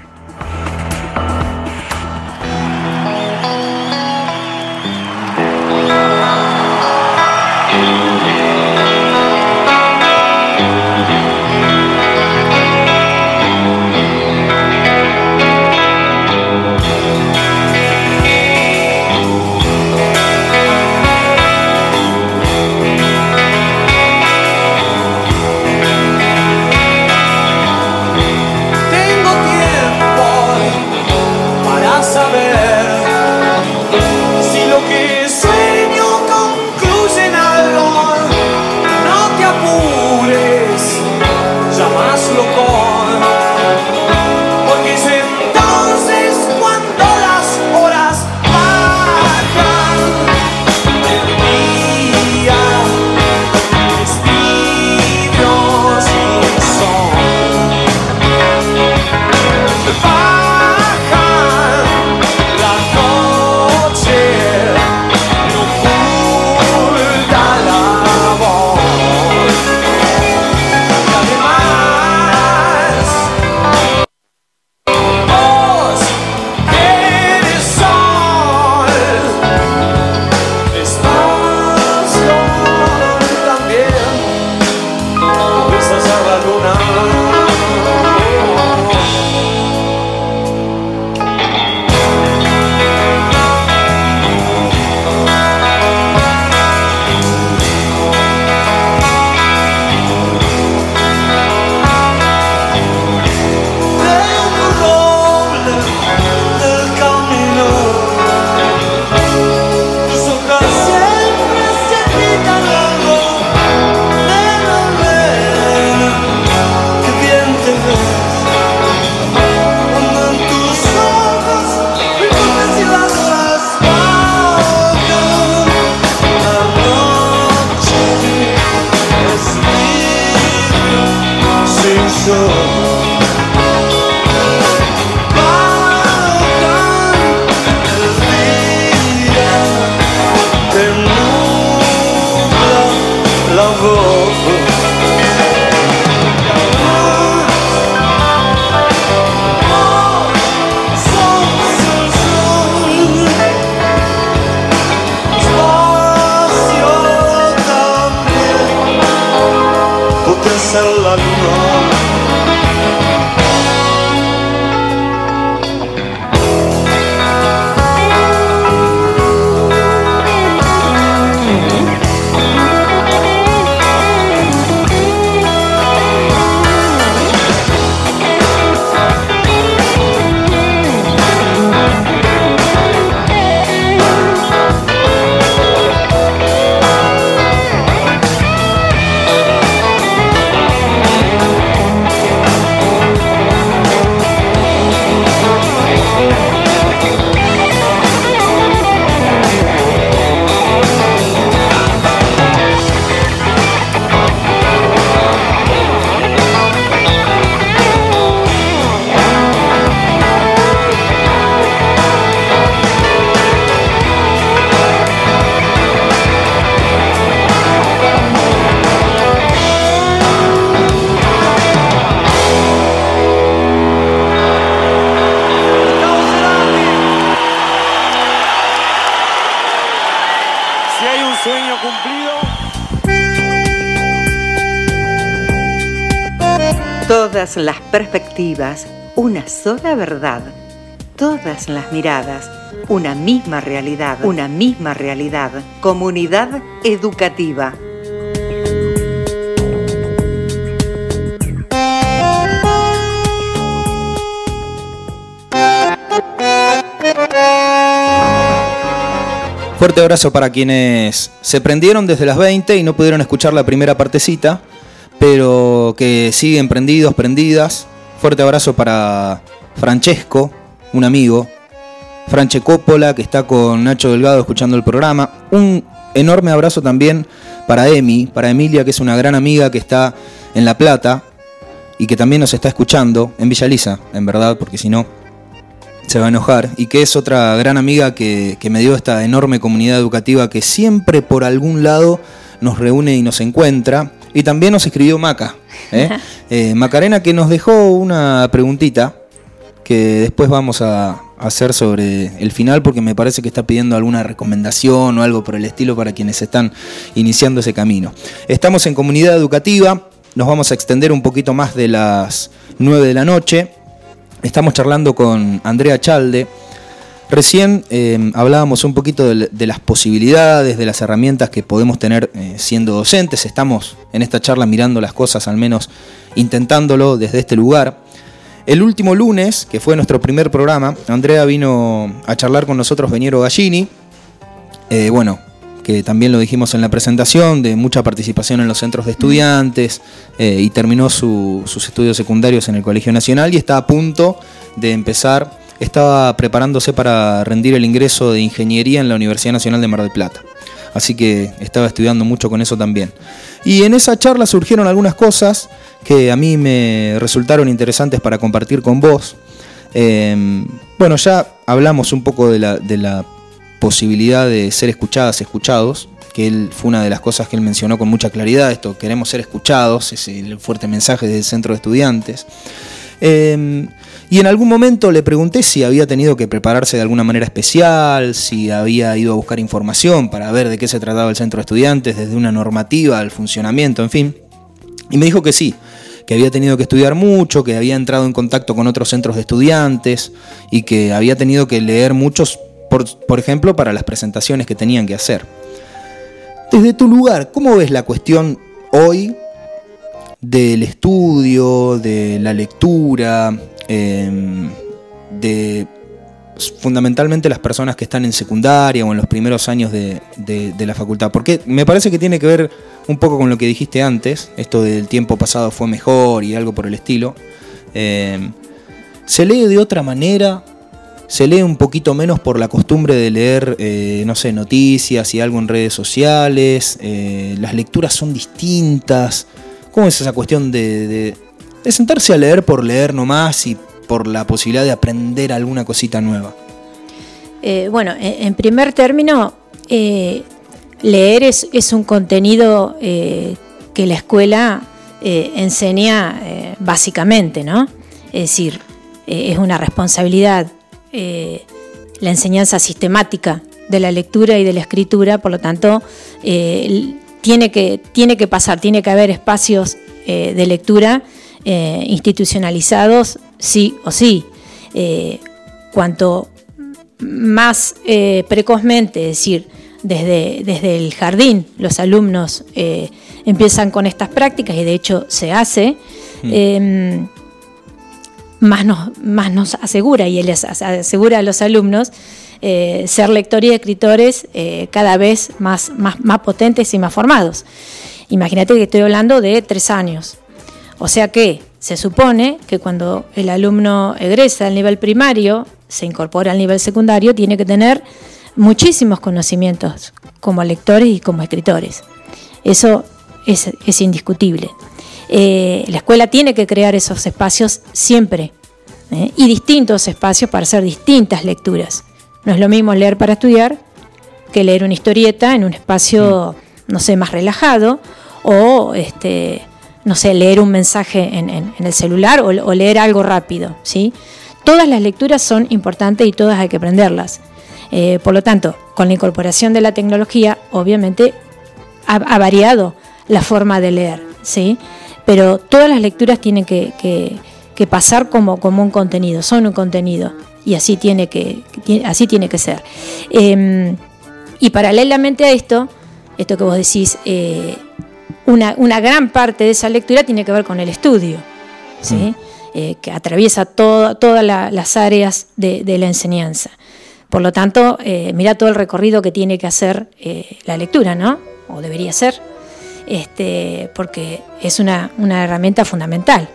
Las perspectivas, una sola verdad. Todas las miradas, una misma realidad. Una misma realidad. Comunidad educativa. Fuerte abrazo para quienes se prendieron desde las 20 y no pudieron escuchar la primera partecita que siguen prendidos, prendidas. Fuerte abrazo para Francesco, un amigo. Franche Coppola, que está con Nacho Delgado escuchando el programa. Un enorme abrazo también para Emi, para Emilia, que es una gran amiga que está en La Plata y que también nos está escuchando en Villa Lisa, en verdad, porque si no se va a enojar. Y que es otra gran amiga que me dio esta enorme comunidad educativa que siempre por algún lado nos reúne y nos encuentra. Y también nos escribió Maca, ¿eh? ¿eh? Macarena, que nos dejó una preguntita que después vamos a hacer sobre el final porque me parece que está pidiendo alguna recomendación o algo por el estilo para quienes están iniciando ese camino. Estamos en comunidad educativa, nos vamos a extender un poquito más de las 9 de la noche. Estamos charlando con Andrea Chalde, Recién em, hablábamos un poquito de, las posibilidades, de las herramientas que podemos tener eh, siendo docentes. Estamos en esta charla mirando las cosas, al menos intentándolo desde este lugar. El último lunes, que fue nuestro primer programa, Andrea vino a charlar con nosotros Veniero Gallini. Eh, bueno, que también lo dijimos en la presentación, de mucha participación en los centros de estudiantes eh, y terminó sus estudios secundarios en el Colegio Nacional y está a punto de empezar estaba preparándose para rendir el ingreso de ingeniería en la Universidad Nacional de Mar del Plata. Así que estaba estudiando mucho con eso también. Y en esa charla surgieron algunas cosas que a mí me resultaron interesantes para compartir con vos. Em, bueno, ya hablamos un poco de la, posibilidad de ser escuchadas, escuchados, que él fue una de las cosas que él mencionó con mucha claridad, esto, queremos ser escuchados, es el fuerte mensaje del centro de estudiantes. Em, y en algún momento le pregunté si había tenido que prepararse de alguna manera especial, si había ido a buscar información para ver de qué se trataba el centro de estudiantes, desde una normativa al funcionamiento, en fin. Y me dijo que sí, que había tenido que estudiar mucho, que había entrado en contacto con otros centros de estudiantes y que había tenido que leer muchos, por, por ejemplo, para las presentaciones que tenían que hacer. Desde tu lugar, ¿cómo ves la cuestión hoy del estudio, de la lectura, Em, de fundamentalmente las personas que están en secundaria o en los primeros años de, la facultad. Porque me parece que tiene que ver un poco con lo que dijiste antes, esto del tiempo pasado fue mejor y algo por el estilo. Em, se lee de otra manera, se lee un poquito menos por la costumbre de leer, eh, no sé, noticias y algo en redes sociales, eh, las lecturas son distintas. ¿Cómo es esa cuestión de, de sentarse a leer por leer nomás y por la posibilidad de aprender alguna cosita nueva? Eh, bueno, en primer término, eh, leer es, un contenido eh, que la escuela enseña básicamente, ¿no? Es decir, es una responsabilidad la enseñanza sistemática de la lectura y de la escritura, por lo tanto, tiene, que, tiene que pasar, tiene que haber espacios de lectura eh, institucionalizados sí o sí. Eh, cuanto más eh, precozmente, es decir, desde, desde, el jardín los alumnos empiezan con estas prácticas y de hecho se hace, mm. em, más, nos, más nos asegura y les asegura a los alumnos ser lectores y escritores cada vez más, más, más potentes y más formados. Imagínate que estoy hablando de tres años. O sea que se supone que cuando el alumno egresa al nivel primario, se incorpora al nivel secundario, tiene que tener muchísimos conocimientos como lectores y como escritores. Eso es, indiscutible. Eh, la escuela tiene que crear esos espacios siempre ¿eh? y distintos espacios para hacer distintas lecturas. No es lo mismo leer para estudiar que leer una historieta en un espacio, mm. no sé, más relajado o este, no sé, leer un mensaje en, el celular o, leer algo rápido, ¿sí? Todas las lecturas son importantes y todas hay que aprenderlas. Eh, por lo tanto, con la incorporación de la tecnología, obviamente ha, variado la forma de leer, ¿sí? pero todas las lecturas tienen que, pasar como, como un contenido, son un contenido, y así tiene que, así tiene que ser. Em, y paralelamente a esto, esto que vos decís, eh, una, gran parte de esa lectura tiene que ver con el estudio, ¿sí? Mm. Eh, que atraviesa todas las áreas de, la enseñanza. Por lo tanto, eh, mira todo el recorrido que tiene que hacer la lectura, ¿no? O debería ser, este, porque es una, herramienta fundamental.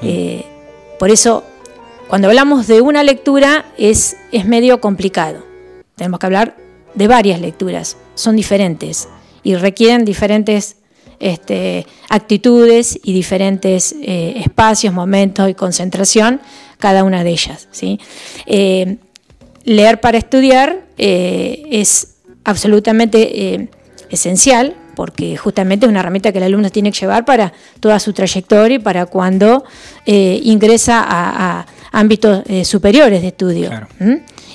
Mm. por eso, cuando hablamos de una lectura, es, es medio complicado. Tenemos que hablar de varias lecturas, son diferentes y requieren diferentes este, actitudes y diferentes eh, espacios, momentos y concentración, cada una de ellas. ¿sí? Eh, leer para estudiar eh, es absolutamente esencial porque justamente es una herramienta que el alumno tiene que llevar para toda su trayectoria y para cuando ingresa a, ámbitos superiores de estudio.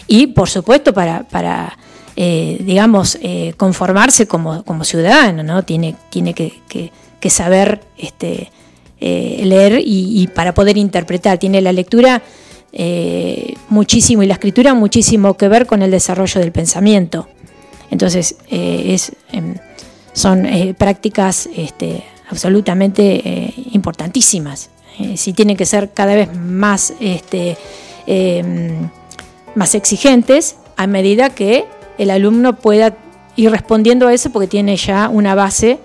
Y por supuesto para, para eh, digamos, eh, conformarse como, ciudadano, ¿no? Tiene, tiene que, saber este, eh, leer y, para poder interpretar. Tiene la lectura muchísimo y la escritura muchísimo que ver con el desarrollo del pensamiento. Entonces, es, em, son prácticas este, absolutamente importantísimas. si tienen que ser cada vez más, este, em, más exigentes a medida que el alumno pueda ir respondiendo a eso porque tiene ya una base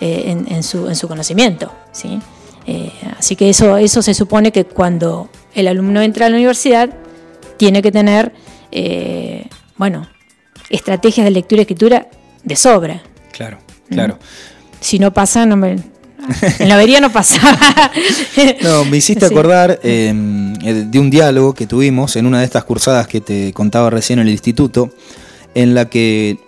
eh, en, su, conocimiento. ¿sí? Eh, así que eso, eso se supone que cuando el alumno entra a la universidad tiene que tener, eh, bueno, estrategias de lectura y escritura de sobra. Claro, claro. Si no pasa, no me, en la avería no pasaba. no, me hiciste acordar em, de un diálogo que tuvimos en una de estas cursadas que te contaba recién en el instituto, en la que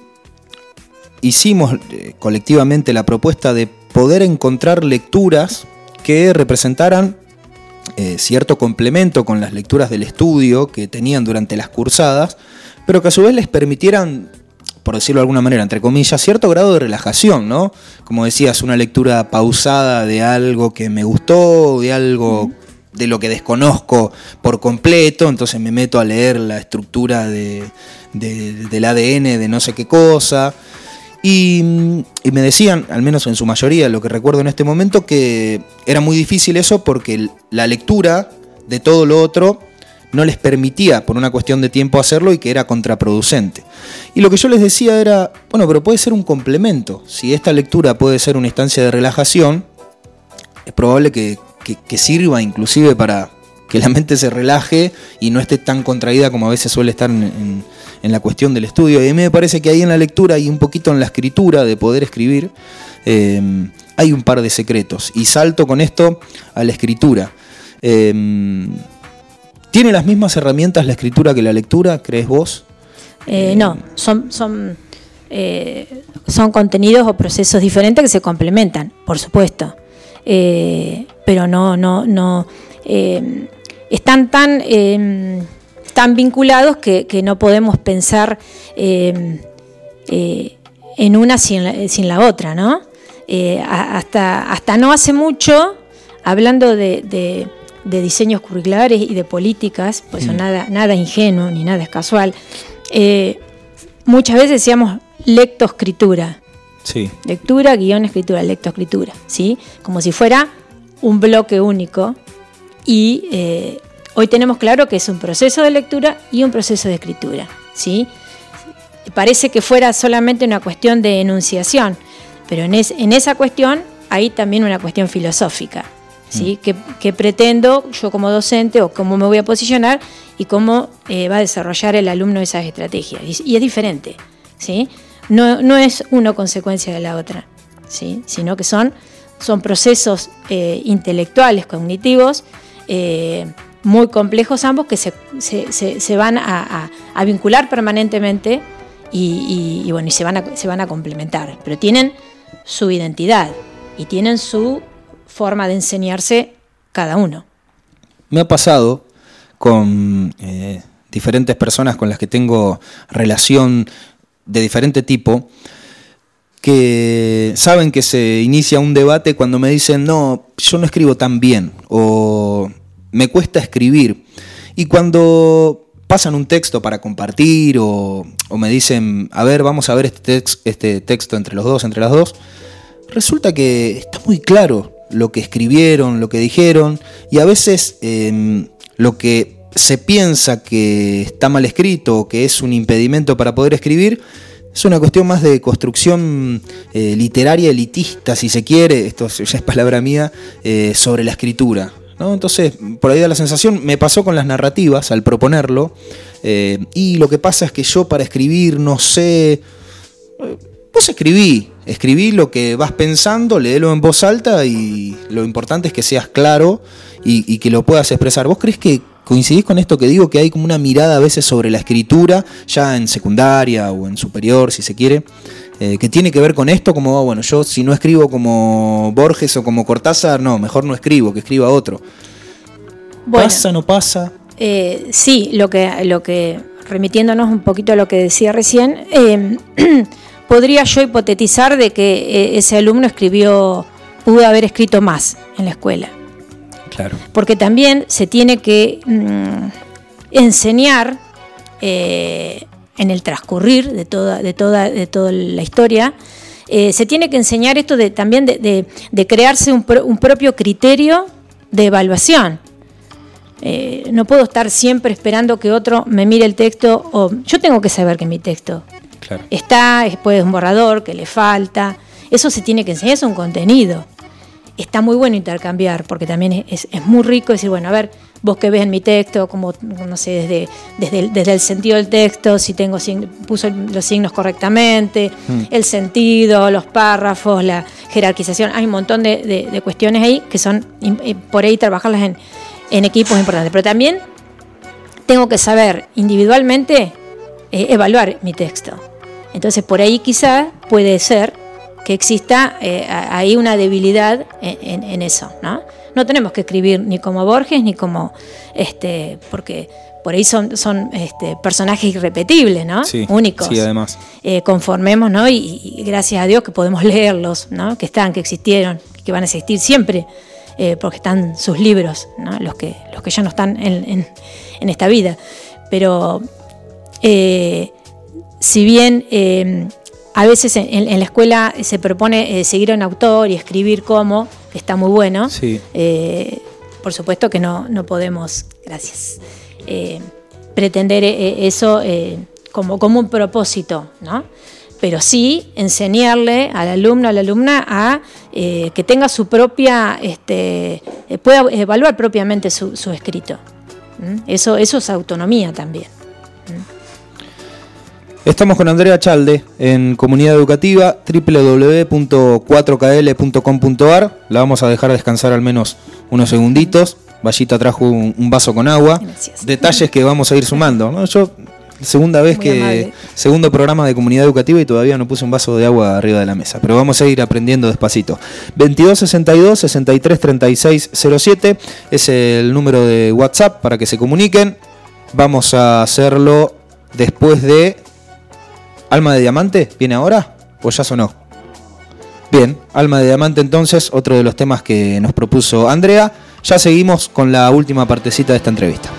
hicimos eh, colectivamente la propuesta de poder encontrar lecturas que representaran eh, cierto complemento con las lecturas del estudio que tenían durante las cursadas, pero que a su vez les permitieran, por decirlo de alguna manera, entre comillas, cierto grado de relajación, ¿no? Como decías, una lectura pausada de algo que me gustó, de algo de lo que desconozco por completo, entonces me meto a leer la estructura de, del ADN de no sé qué cosa. Y, me decían, al menos en su mayoría, lo que recuerdo en este momento, que era muy difícil eso porque la lectura de todo lo otro no les permitía, por una cuestión de tiempo, hacerlo y que era contraproducente. Y lo que yo les decía era, bueno, pero puede ser un complemento. Si esta lectura puede ser una instancia de relajación, es probable que, sirva inclusive para que la mente se relaje y no esté tan contraída como a veces suele estar en la cuestión del estudio. Y a mí me parece que ahí en la lectura y un poquito en la escritura de poder escribir, eh, hay un par de secretos. Y salto con esto a la escritura. Eh, ¿Tiene las mismas herramientas la escritura que la lectura, crees vos? Eh, no, son, son, son contenidos o procesos diferentes que se complementan, por supuesto. pero no, no, no. están tan tan vinculados que, no podemos pensar eh, eh, en una sin la, otra, ¿no? Eh, hasta, hasta no hace mucho, hablando de, diseños curriculares y de políticas, pues mm. nada, nada ingenuo ni nada es casual, muchas veces decíamos lectoescritura. Sí. Lectura, guion, escritura, lectoescritura, ¿sí? Como si fuera un bloque único y Hoy tenemos claro que es un proceso de lectura y un proceso de escritura. ¿sí? Parece que fuera solamente una cuestión de enunciación, pero en, esa cuestión hay también una cuestión filosófica. ¿sí? Mm. Que, pretendo yo como docente o cómo me voy a posicionar y cómo eh, va a desarrollar el alumno esas estrategias. Y, es diferente. ¿sí? No, es una consecuencia de la otra, ¿sí? sino que son, son procesos eh, intelectuales, cognitivos, eh, muy complejos ambos que se, se, van a, vincular permanentemente y, bueno, y se van, a, se van a complementar, pero tienen su identidad y tienen su forma de enseñarse cada uno. Me ha pasado con eh, diferentes personas con las que tengo relación de diferente tipo, que saben que se inicia un debate cuando me dicen, no, yo no escribo tan bien o me cuesta escribir. Y cuando pasan un texto para compartir o, me dicen, a ver, vamos a ver este, este texto entre los dos, entre las dos, resulta que está muy claro lo que escribieron, lo que dijeron, y a veces em, lo que se piensa que está mal escrito o que es un impedimento para poder escribir, es una cuestión más de construcción eh, literaria elitista, si se quiere, esto ya es palabra mía, eh, sobre la escritura. Entonces, por ahí da la sensación, me pasó con las narrativas al proponerlo, eh, y lo que pasa es que yo para escribir no sé, pues escribí, escribí lo que vas pensando, léelo en voz alta y lo importante es que seas claro y, que lo puedas expresar. ¿Vos crees que coincidís con esto que digo, que hay como una mirada a veces sobre la escritura, ya en secundaria o en superior, si se quiere, eh, que tiene que ver con esto, como, bueno, yo si no escribo como Borges o como Cortázar, no, mejor no escribo, que escriba otro. ¿Pasa, no pasa? Eh, sí, lo que, lo que, remitiéndonos un poquito a lo que decía recién, eh, podría yo hipotetizar de que eh, ese alumno escribió, pudo haber escrito más en la escuela. Claro. Porque también se tiene que mm, enseñar eh, en el transcurrir de toda, de toda, de toda la historia, eh, se tiene que enseñar esto de, también de, crearse un, propio criterio de evaluación. no puedo estar siempre esperando que otro me mire el texto o yo tengo que saber que mi texto Está, después un borrador que le falta. Eso se tiene que enseñar, es un contenido. Está muy bueno intercambiar, porque también es, muy rico decir, bueno, a ver, vos que ves en mi texto, como, no sé, desde, desde, desde el sentido del texto, si tengo puso los signos correctamente, hmm. el sentido, los párrafos, la jerarquización, hay un montón de, cuestiones ahí que son, por ahí trabajarlas en, en equipos importantes. Pero también tengo que saber individualmente eh, evaluar mi texto. Entonces por ahí quizá puede ser que exista eh, ahí una debilidad en, eso, ¿no? No tenemos que escribir ni como Borges ni como este, porque por ahí son, son este, personajes irrepetibles, ¿no? Únicos. Sí, además. Eh, conformemos, ¿no? Y, gracias a Dios que podemos leerlos, ¿no? Que están, que existieron, que van a existir siempre, eh, porque están sus libros, ¿no? Los que, los que ya no están en, en esta vida. Pero si bien eh, a veces en, la escuela se propone eh, seguir a un autor y escribir como, está muy bueno, eh, por supuesto que no, no podemos, gracias, pretender eso como, como un propósito, ¿no? pero sí enseñarle al alumno, a la alumna, a que tenga su propia, este, pueda evaluar propiamente su, escrito. Eso, eso es autonomía también. Estamos con Andrea Chalde en Comunidad Educativa, www.4kl.com.ar. La vamos a dejar descansar al menos unos segunditos. Vallita trajo un, vaso con agua. Detalles que vamos a ir sumando. Yo, segunda vez que. Segundo programa de Comunidad Educativa y todavía no puse un vaso de agua arriba de la mesa. Pero vamos a ir aprendiendo despacito. 2262 633607 es el número de WhatsApp para que se comuniquen. Vamos a hacerlo después de ¿Alma de Diamante viene ahora o ya sonó? Bien, Alma de Diamante entonces, otro de los temas que nos propuso Andrea. Ya seguimos con la última partecita de esta entrevista.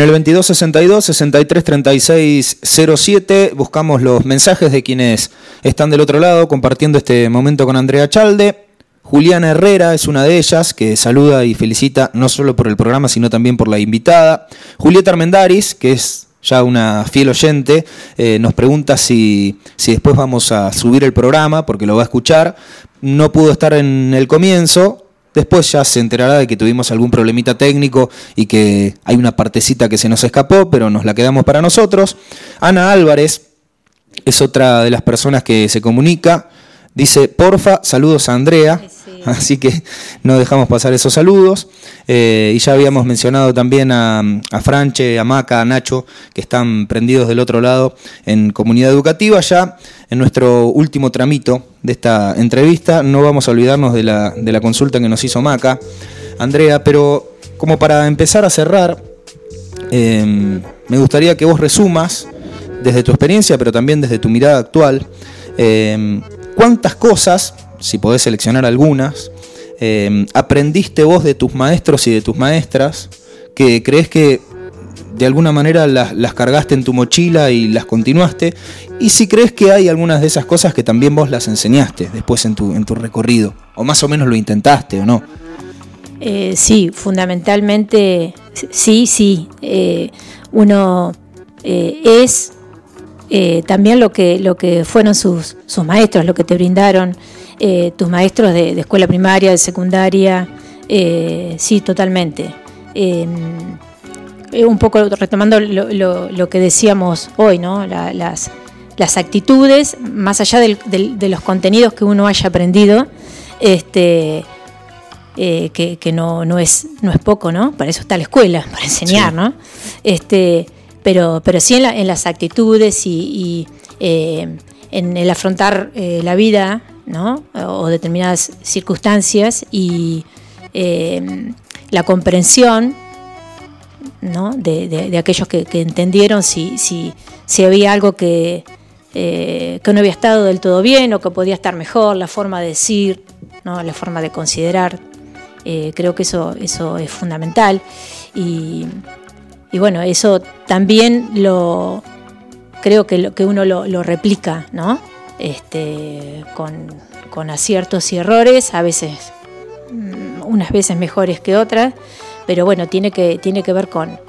En el 2262 633607 buscamos los mensajes de quienes están del otro lado compartiendo este momento con Andrea Chalde. Juliana Herrera es una de ellas que saluda y felicita no solo por el programa sino también por la invitada. Julieta Armendaris, que es ya una fiel oyente, eh, nos pregunta si, si después vamos a subir el programa porque lo va a escuchar. No pudo estar en el comienzo, Después ya se enterará de que tuvimos algún problemita técnico y que hay una partecita que se nos escapó, pero nos la quedamos para nosotros. Ana Álvarez es otra de las personas que se comunica. Dice, porfa, saludos a Andrea. Así que no dejamos pasar esos saludos. Eh, y ya habíamos mencionado también a, Franche, a Maca, a Nacho, que están prendidos del otro lado en comunidad educativa. Ya en nuestro último tramito de esta entrevista, no vamos a olvidarnos de la, de la consulta que nos hizo Maca, Andrea, pero como para empezar a cerrar, eh, me gustaría que vos resumas desde tu experiencia, pero también desde tu mirada actual, eh, cuántas cosas si podés seleccionar algunas, eh, aprendiste vos de tus maestros y de tus maestras, que crees que de alguna manera las, cargaste en tu mochila y las continuaste, y si crees que hay algunas de esas cosas que también vos las enseñaste después en tu, en tu recorrido, o más o menos lo intentaste o no. Eh, sí, fundamentalmente sí, sí. Eh, uno es también lo que, lo que fueron sus, sus maestros, lo que te brindaron. Eh, tus maestros de, escuela primaria, de secundaria, eh, sí, totalmente. Eh, un poco retomando lo, que decíamos hoy, ¿no? las, las, actitudes, más allá de los contenidos que uno haya aprendido, este, que, no, es, no es poco, ¿no? Para eso está la escuela, para enseñar, ¿no? Este, pero, pero sí en, las actitudes y, en el afrontar la vida ¿no? o determinadas circunstancias y eh, la comprensión ¿no? de, aquellos que, entendieron si, si, si, había algo que, que no había estado del todo bien o que podía estar mejor, la forma de decir, ¿no? la forma de considerar. creo que eso, eso es fundamental. Y, y bueno, eso también lo creo que, lo, que uno lo, replica, ¿no? Este, con, aciertos y errores, a veces, mm, unas veces mejores que otras, pero bueno, tiene que, tiene que ver con,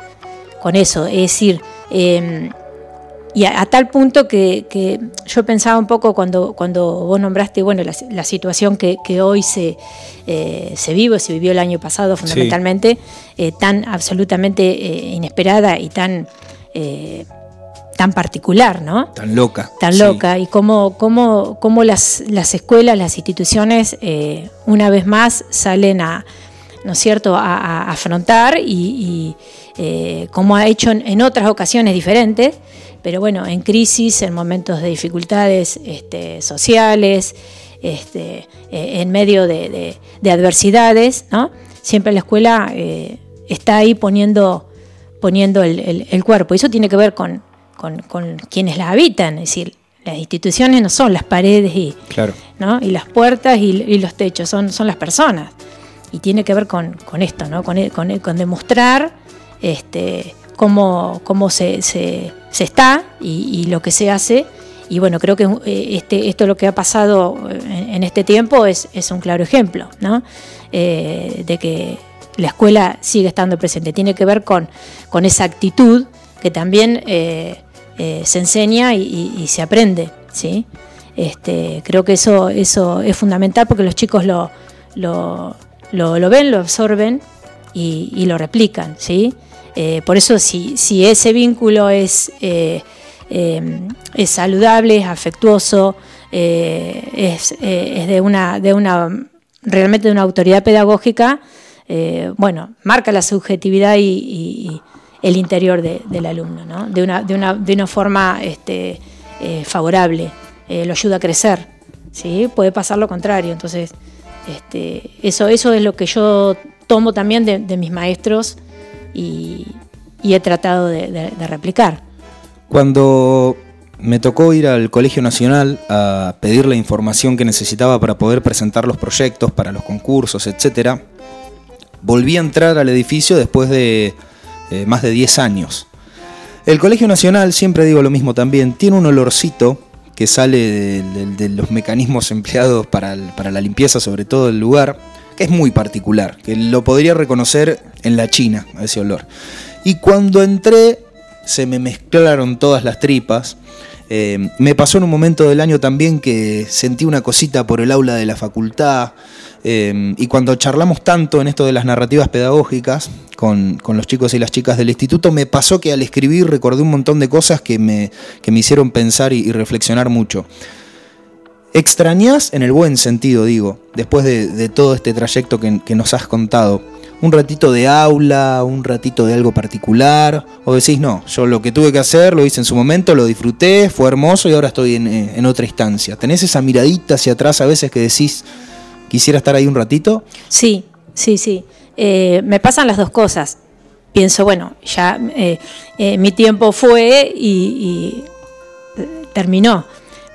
con eso, es decir, em, y a, tal punto que, yo pensaba un poco cuando, cuando vos nombraste bueno, la, situación que, hoy se, eh, se vive, se vivió el año pasado fundamentalmente, eh, tan absolutamente eh, inesperada y tan, tan particular, ¿no? Tan loca. Tan loca. Y cómo, cómo, cómo las, las escuelas, las instituciones, una vez más salen a, ¿no es cierto?, a, afrontar y, como ha hecho en otras ocasiones diferentes, pero bueno, en crisis, en momentos de dificultades este, sociales, este, eh, en medio de, adversidades, ¿no? siempre la escuela eh, está ahí poniendo, poniendo el, cuerpo. Y eso tiene que ver con, quienes la habitan, es decir, las instituciones no son las paredes y, ¿no? y las puertas y, los techos, son, son las personas. Y tiene que ver con, esto, ¿no? con, con demostrar este, cómo, cómo se, se, está y, lo que se hace. Y bueno, creo que eh, este, esto lo que ha pasado en, este tiempo es, es, un claro ejemplo, ¿no? Eh, de que la escuela sigue estando presente. Tiene que ver con, con esa actitud que también eh, se enseña y, se aprende, ¿sí? Este, creo que eso, eso es fundamental porque los chicos lo, lo, lo, ven, lo absorben y, lo replican, ¿sí? Eh, por eso si, si, ese vínculo es, eh, eh, es saludable, es afectuoso, es, de, una, de una realmente de una autoridad pedagógica, bueno, marca la subjetividad y, el interior del alumno, ¿no? de, una, de, una, de una forma este, favorable, lo ayuda a crecer. ¿sí? Puede pasar lo contrario, entonces este, eso, eso es lo que yo tomo también de, de mis maestros y, he tratado de, replicar. Cuando me tocó ir al Colegio Nacional a pedir la información que necesitaba para poder presentar los proyectos, para los concursos, etc., volví a entrar al edificio después de eh, más de 10 años. El Colegio Nacional, siempre digo lo mismo también, tiene un olorcito que sale de, los mecanismos empleados para, para, la limpieza, sobre todo del lugar, que es muy particular, que lo podría reconocer en la China, ese olor. Y cuando entré, se me mezclaron todas las tripas. Eh, me pasó en un momento del año también que sentí una cosita por el aula de la facultad. Eh, y cuando charlamos tanto en esto de las narrativas pedagógicas con, los chicos y las chicas del instituto, me pasó que al escribir recordé un montón de cosas que me, me hicieron pensar y, reflexionar mucho. Extrañás en el buen sentido, digo, después de, todo este trayecto que nos has contado un ratito de aula, un ratito de algo particular, o decís, no, yo lo que tuve que hacer lo hice en su momento, lo disfruté, fue hermoso y ahora estoy en, eh, otra instancia. ¿Tenés esa miradita hacia atrás a veces que decís, quisiera estar ahí un ratito? Sí, sí, sí. Eh, me pasan las dos cosas. Pienso, bueno, ya eh, mi tiempo fue y, terminó.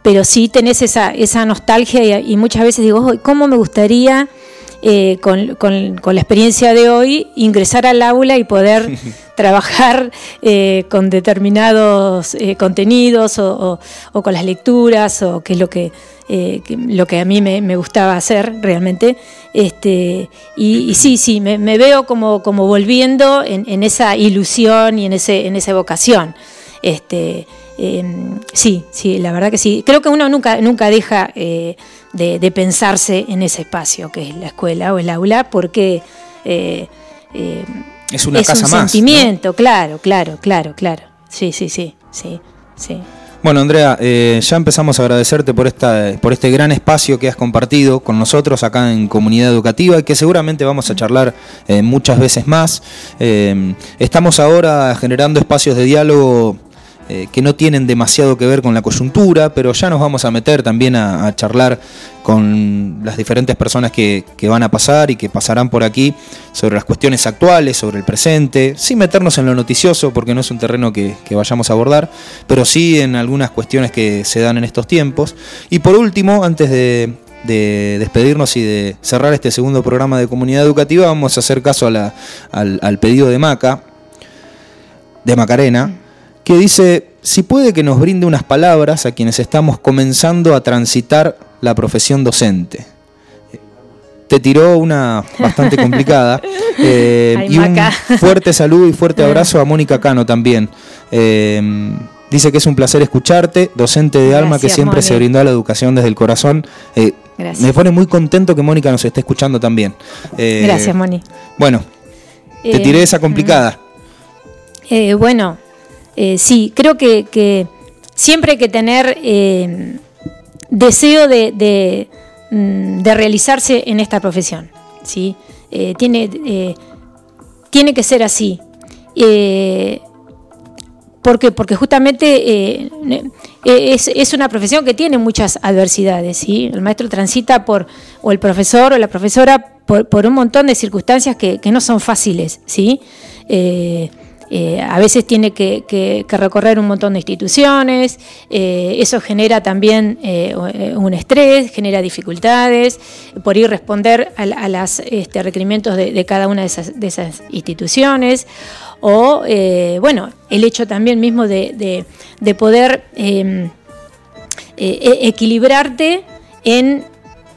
Pero sí tenés esa, esa nostalgia y, y muchas veces digo, ¿cómo me gustaría eh, con, la experiencia de hoy, ingresar al aula y poder trabajar eh, con determinados eh, contenidos o, con las lecturas o qué es lo que, lo que a mí me, gustaba hacer realmente. Este, y, sí, sí, me, veo como, como volviendo en, esa ilusión y en, ese, en esa vocación. Este, em, sí, sí, la verdad que sí. Creo que uno nunca, nunca deja de, pensarse en ese espacio que es la escuela o el aula, porque eh, eh, es una casa un más. Sentimiento, claro, claro, claro, claro. Sí, sí, sí, sí, sí. Bueno, Andrea, eh, ya empezamos a agradecerte por, esta, por este gran espacio que has compartido con nosotros acá en Comunidad Educativa y que seguramente vamos a charlar muchas veces más. estamos ahora generando espacios de diálogo eh, que no tienen demasiado que ver con la coyuntura, pero ya nos vamos a meter también a, charlar con las diferentes personas que, van a pasar y que pasarán por aquí sobre las cuestiones actuales, sobre el presente, sin meternos en lo noticioso, porque no es un terreno que, vayamos a abordar, pero sí en algunas cuestiones que se dan en estos tiempos. Y por último, antes de, despedirnos y de cerrar este segundo programa de comunidad educativa, vamos a hacer caso al, al, pedido de Maca, de Macarena, que dice, si puede que nos brinde unas palabras a quienes estamos comenzando a transitar la profesión docente. Te tiró una bastante complicada. Eh, y un fuerte saludo y fuerte abrazo a Mónica Cano también. Eh, dice que es un placer escucharte, docente de alma que siempre se brindó a la educación desde el corazón. Eh, me pone muy contento que Mónica nos esté escuchando también. Gracias, Moni. Bueno, te tiré esa complicada. bueno, eh, sí, creo que, siempre hay que tener eh, deseo mm, de, realizarse en esta profesión. ¿sí? Eh, tiene, tiene que ser así. ¿Por Porque justamente es, una profesión que tiene muchas adversidades. ¿sí? El maestro transita por, o el profesor o la profesora, por, un montón de circunstancias que, no son fáciles. ¿sí? Eh, a veces tiene que, recorrer un montón de instituciones, eh, eso genera también eh, un estrés, genera dificultades, por ir responder a, los este, requerimientos de, cada una de esas, instituciones, o bueno, el hecho también mismo de, poder em, e, equilibrarte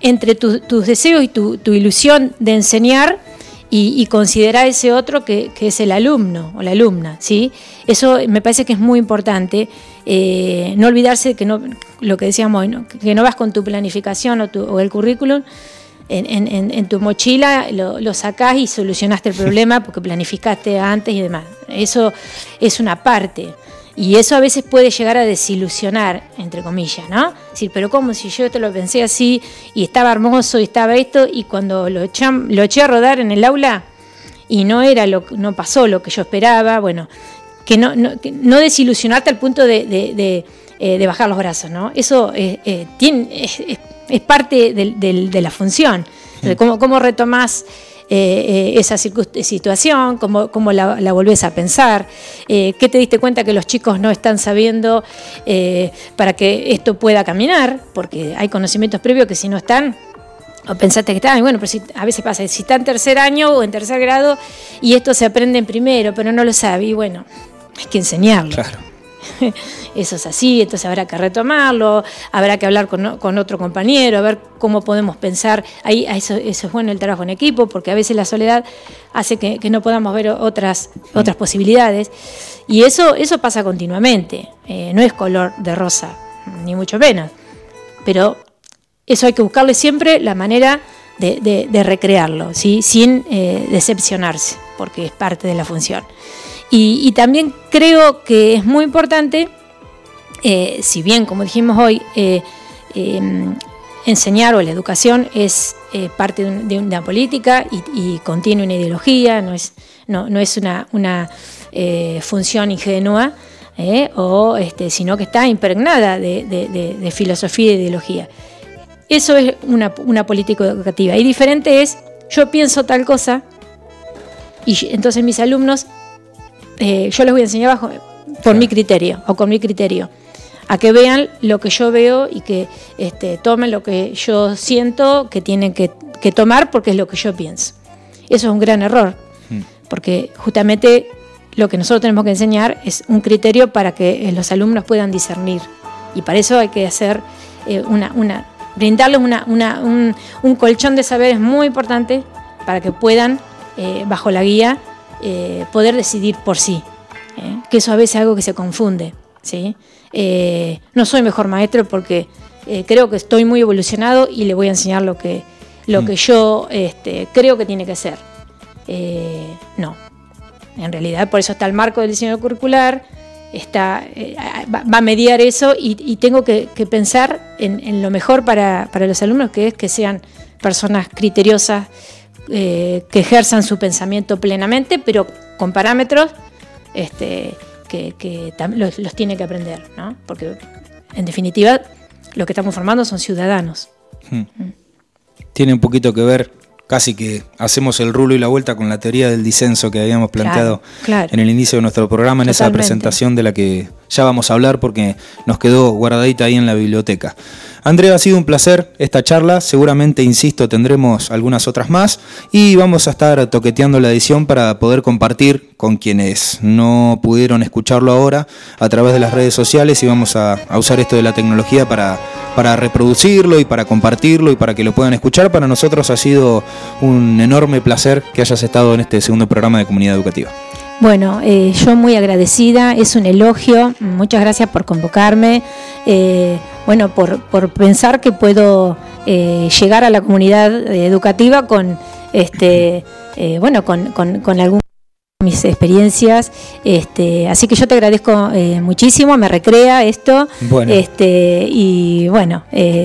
entre tus deseos y tu ilusión de enseñar y, considerar ese otro que, es el alumno o la alumna, ¿sí? Eso me parece que es muy importante, eh, no olvidarse que no, lo que decíamos hoy, que no vas con tu planificación o, el currículum en, tu mochila, lo, lo, sacás y solucionaste el problema porque planificaste antes y demás. Eso es una parte. Y eso a veces puede llegar a desilusionar, entre comillas, ¿no? decir, pero ¿cómo si yo te lo pensé así y estaba hermoso y estaba esto y cuando lo, lo eché a rodar en el aula y no era lo no pasó lo que yo esperaba, bueno, que no, no, desilusionarte al punto de, eh, bajar los brazos, ¿no? Eso eh, eh, tiene, es, parte de, la función. ¿Cómo, cómo retomás eh, eh, esa situación, cómo, la, volvés a pensar, eh, qué te diste cuenta que los chicos no están sabiendo para que esto pueda caminar, porque hay conocimientos previos que si no están, o pensaste que están, bueno, pero a veces pasa, si está en tercer año o en tercer grado y esto se aprende en primero, pero no lo sabe, y bueno, hay que enseñarlo. Claro. eso es así, entonces habrá que retomarlo, habrá que hablar con, otro compañero, a ver cómo podemos pensar. Ahí eso, es bueno el trabajo en equipo, porque a veces la soledad hace que, no podamos ver otras, otras posibilidades. Y eso, eso pasa continuamente, eh, no es color de rosa, ni mucho menos. Pero eso hay que buscarle siempre la manera de, recrearlo, ¿sí? sin eh, decepcionarse, porque es parte de la función. Y, también creo que es muy importante, eh, si bien, como dijimos hoy, eh, em, enseñar o la educación es eh, parte de, una política y, contiene una ideología, no es, no, es una, una función ingenua, o, este, sino que está impregnada de, filosofía e ideología. Eso es una, una política educativa. Y diferente es, yo pienso tal cosa, y entonces mis alumnos eh, yo les voy a enseñar bajo, por mi criterio o con mi criterio. A que vean lo que yo veo y que este, tomen lo que yo siento que tienen que, tomar porque es lo que yo pienso. Eso es un gran error, hmm. porque justamente lo que nosotros tenemos que enseñar es un criterio para que eh, los alumnos puedan discernir. Y para eso hay que hacer eh, una, una, brindarles una, un, colchón de saberes muy importante para que puedan, bajo la guía, eh, poder decidir por sí. ¿eh? Que eso a veces es algo que se confunde. ¿sí? Eh, no soy mejor maestro porque creo que estoy muy evolucionado y le voy a enseñar lo que, lo que mm. yo este, creo que tiene que ser. no. En realidad, por eso está el marco del diseño curricular, está, va a mediar eso y, tengo que, pensar en, lo mejor para, para, los alumnos, que es que sean personas criteriosas, eh, que ejerzan su pensamiento plenamente, pero con parámetros este, que, los, los, tiene que aprender, ¿no? Porque en definitiva lo que estamos formando son ciudadanos. Hmm. Mm. Tiene un poquito que ver casi que hacemos el rulo y la vuelta con la teoría del disenso que habíamos planteado en el inicio de nuestro programa, en esa presentación de la que ya vamos a hablar porque nos quedó guardadita ahí en la biblioteca. Andrea, ha sido un placer esta charla, seguramente, insisto, tendremos algunas otras más y vamos a estar toqueteando la edición para poder compartir con quienes no pudieron escucharlo ahora a través de las redes sociales y vamos a, usar esto de la tecnología para, para reproducirlo y para compartirlo y para que lo puedan escuchar. Para nosotros ha sido un enorme placer que hayas estado en este segundo programa de Comunidad Educativa. Bueno, eh, yo muy agradecida, es un elogio, muchas gracias por convocarme, eh, bueno, por, por, pensar que puedo eh, llegar a la comunidad educativa con, este, bueno, con, con, con algún mis experiencias, este, así que yo te agradezco muchísimo, me recrea esto, este, y bueno,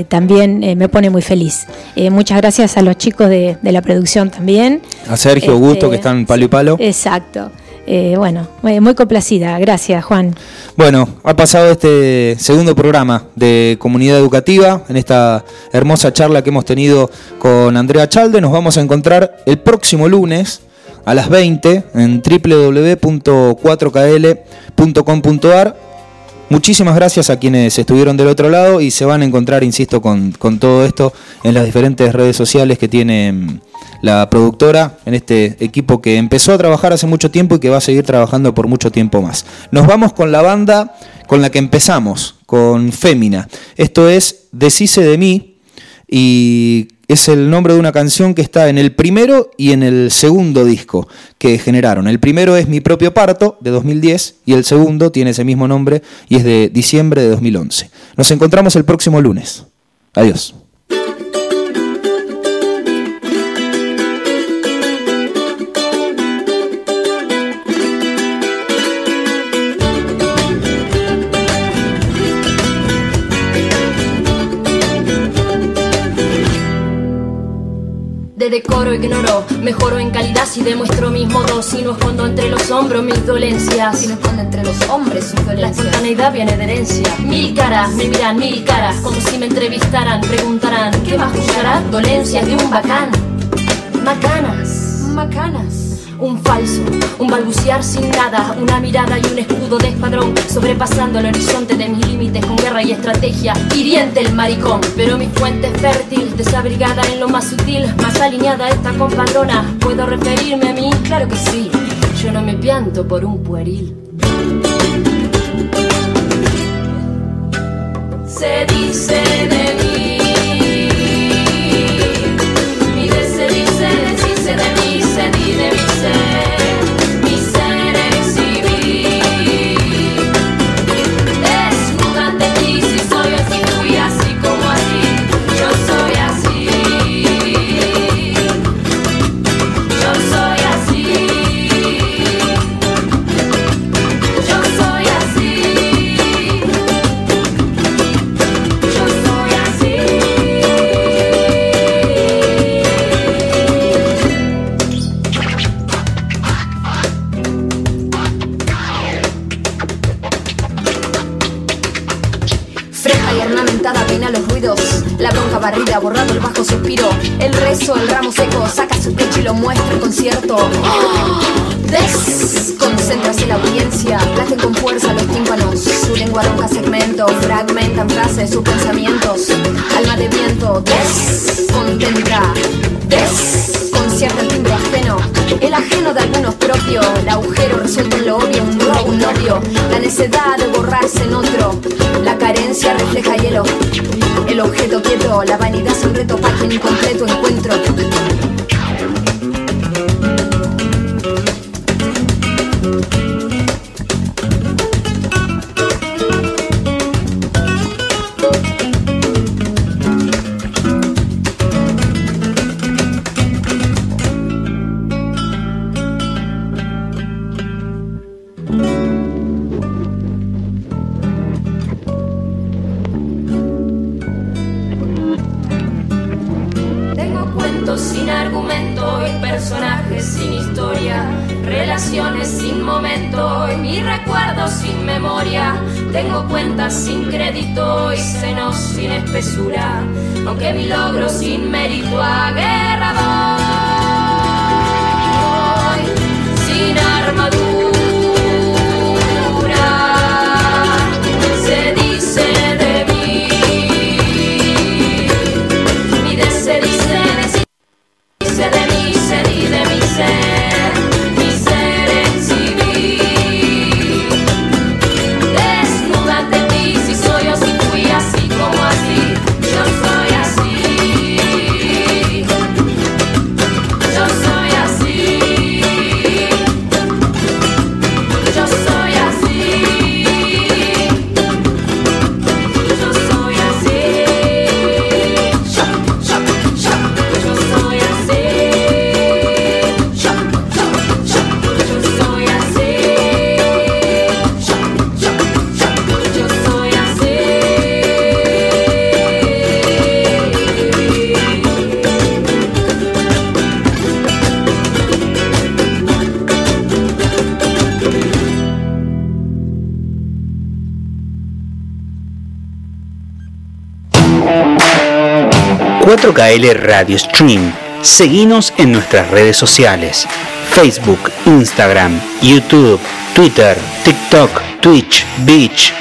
también me pone muy feliz. muchas gracias a los chicos de, de la producción también. A Sergio, Augusto, que este, están palo y palo. Exacto. Eh, bueno, muy complacida. Gracias, Juan. Bueno, ha pasado este segundo programa de Comunidad Educativa, en esta hermosa charla que hemos tenido con Andrea Chalde. Nos vamos a encontrar el próximo lunes a las 20 en www.4kl.com.ar. Muchísimas gracias a quienes estuvieron del otro lado y se van a encontrar, insisto, con, todo esto en las diferentes redes sociales que tienen la productora, en este equipo que empezó a trabajar hace mucho tiempo y que va a seguir trabajando por mucho tiempo más. Nos vamos con la banda con la que empezamos, con Fémina. Esto es Decise de mí y es el nombre de una canción que está en el primero y en el segundo disco que generaron. El primero es Mi propio parto de 2010 y el segundo tiene ese mismo nombre y es de diciembre de 2011. Nos encontramos el próximo lunes. Adiós. Mejoro en calidad si demuestro mis modos. Si no escondo entre los hombros mis dolencias. Si no escondo entre los hombres sus dolencias. La espontaneidad viene de herencia. Mil caras, me miran mil caras Como si me entrevistaran, preguntarán ¿Qué más escuchará? Dolencias de un bacán. Macanas. Macanas un falso, un balbucear sin nada, una mirada y un escudo de espadrón, sobrepasando el horizonte de mis límites con guerra y estrategia, hiriente el maricón, pero mi fuente es fértil, desabrigada en lo más sutil, más alineada esta compadrona, ¿puedo referirme a mí? Claro que sí, yo no me pianto por un pueril. Se dice de borrando el bajo suspiro. El rezo, el ramo seco, saca su pecho y lo muestra en concierto. Desconcéntrase la audiencia, laten con fuerza los tímpanos. Su lengua ronca segmento, fragmentan frases, sus pensamientos. Alma de viento, descontenta, desconcierta el timbre ajeno. El ajeno de algunos propio, el agujero resuelto en lo obvio, un robo, un novio. La necedad de borrarse en otro, la carencia refleja hielo. El objeto la vanidad es un reto para quien incompleto JL Radio Stream. Seguinos en nuestras redes sociales, Facebook, Instagram, YouTube, Twitter, TikTok, Twitch, Beach.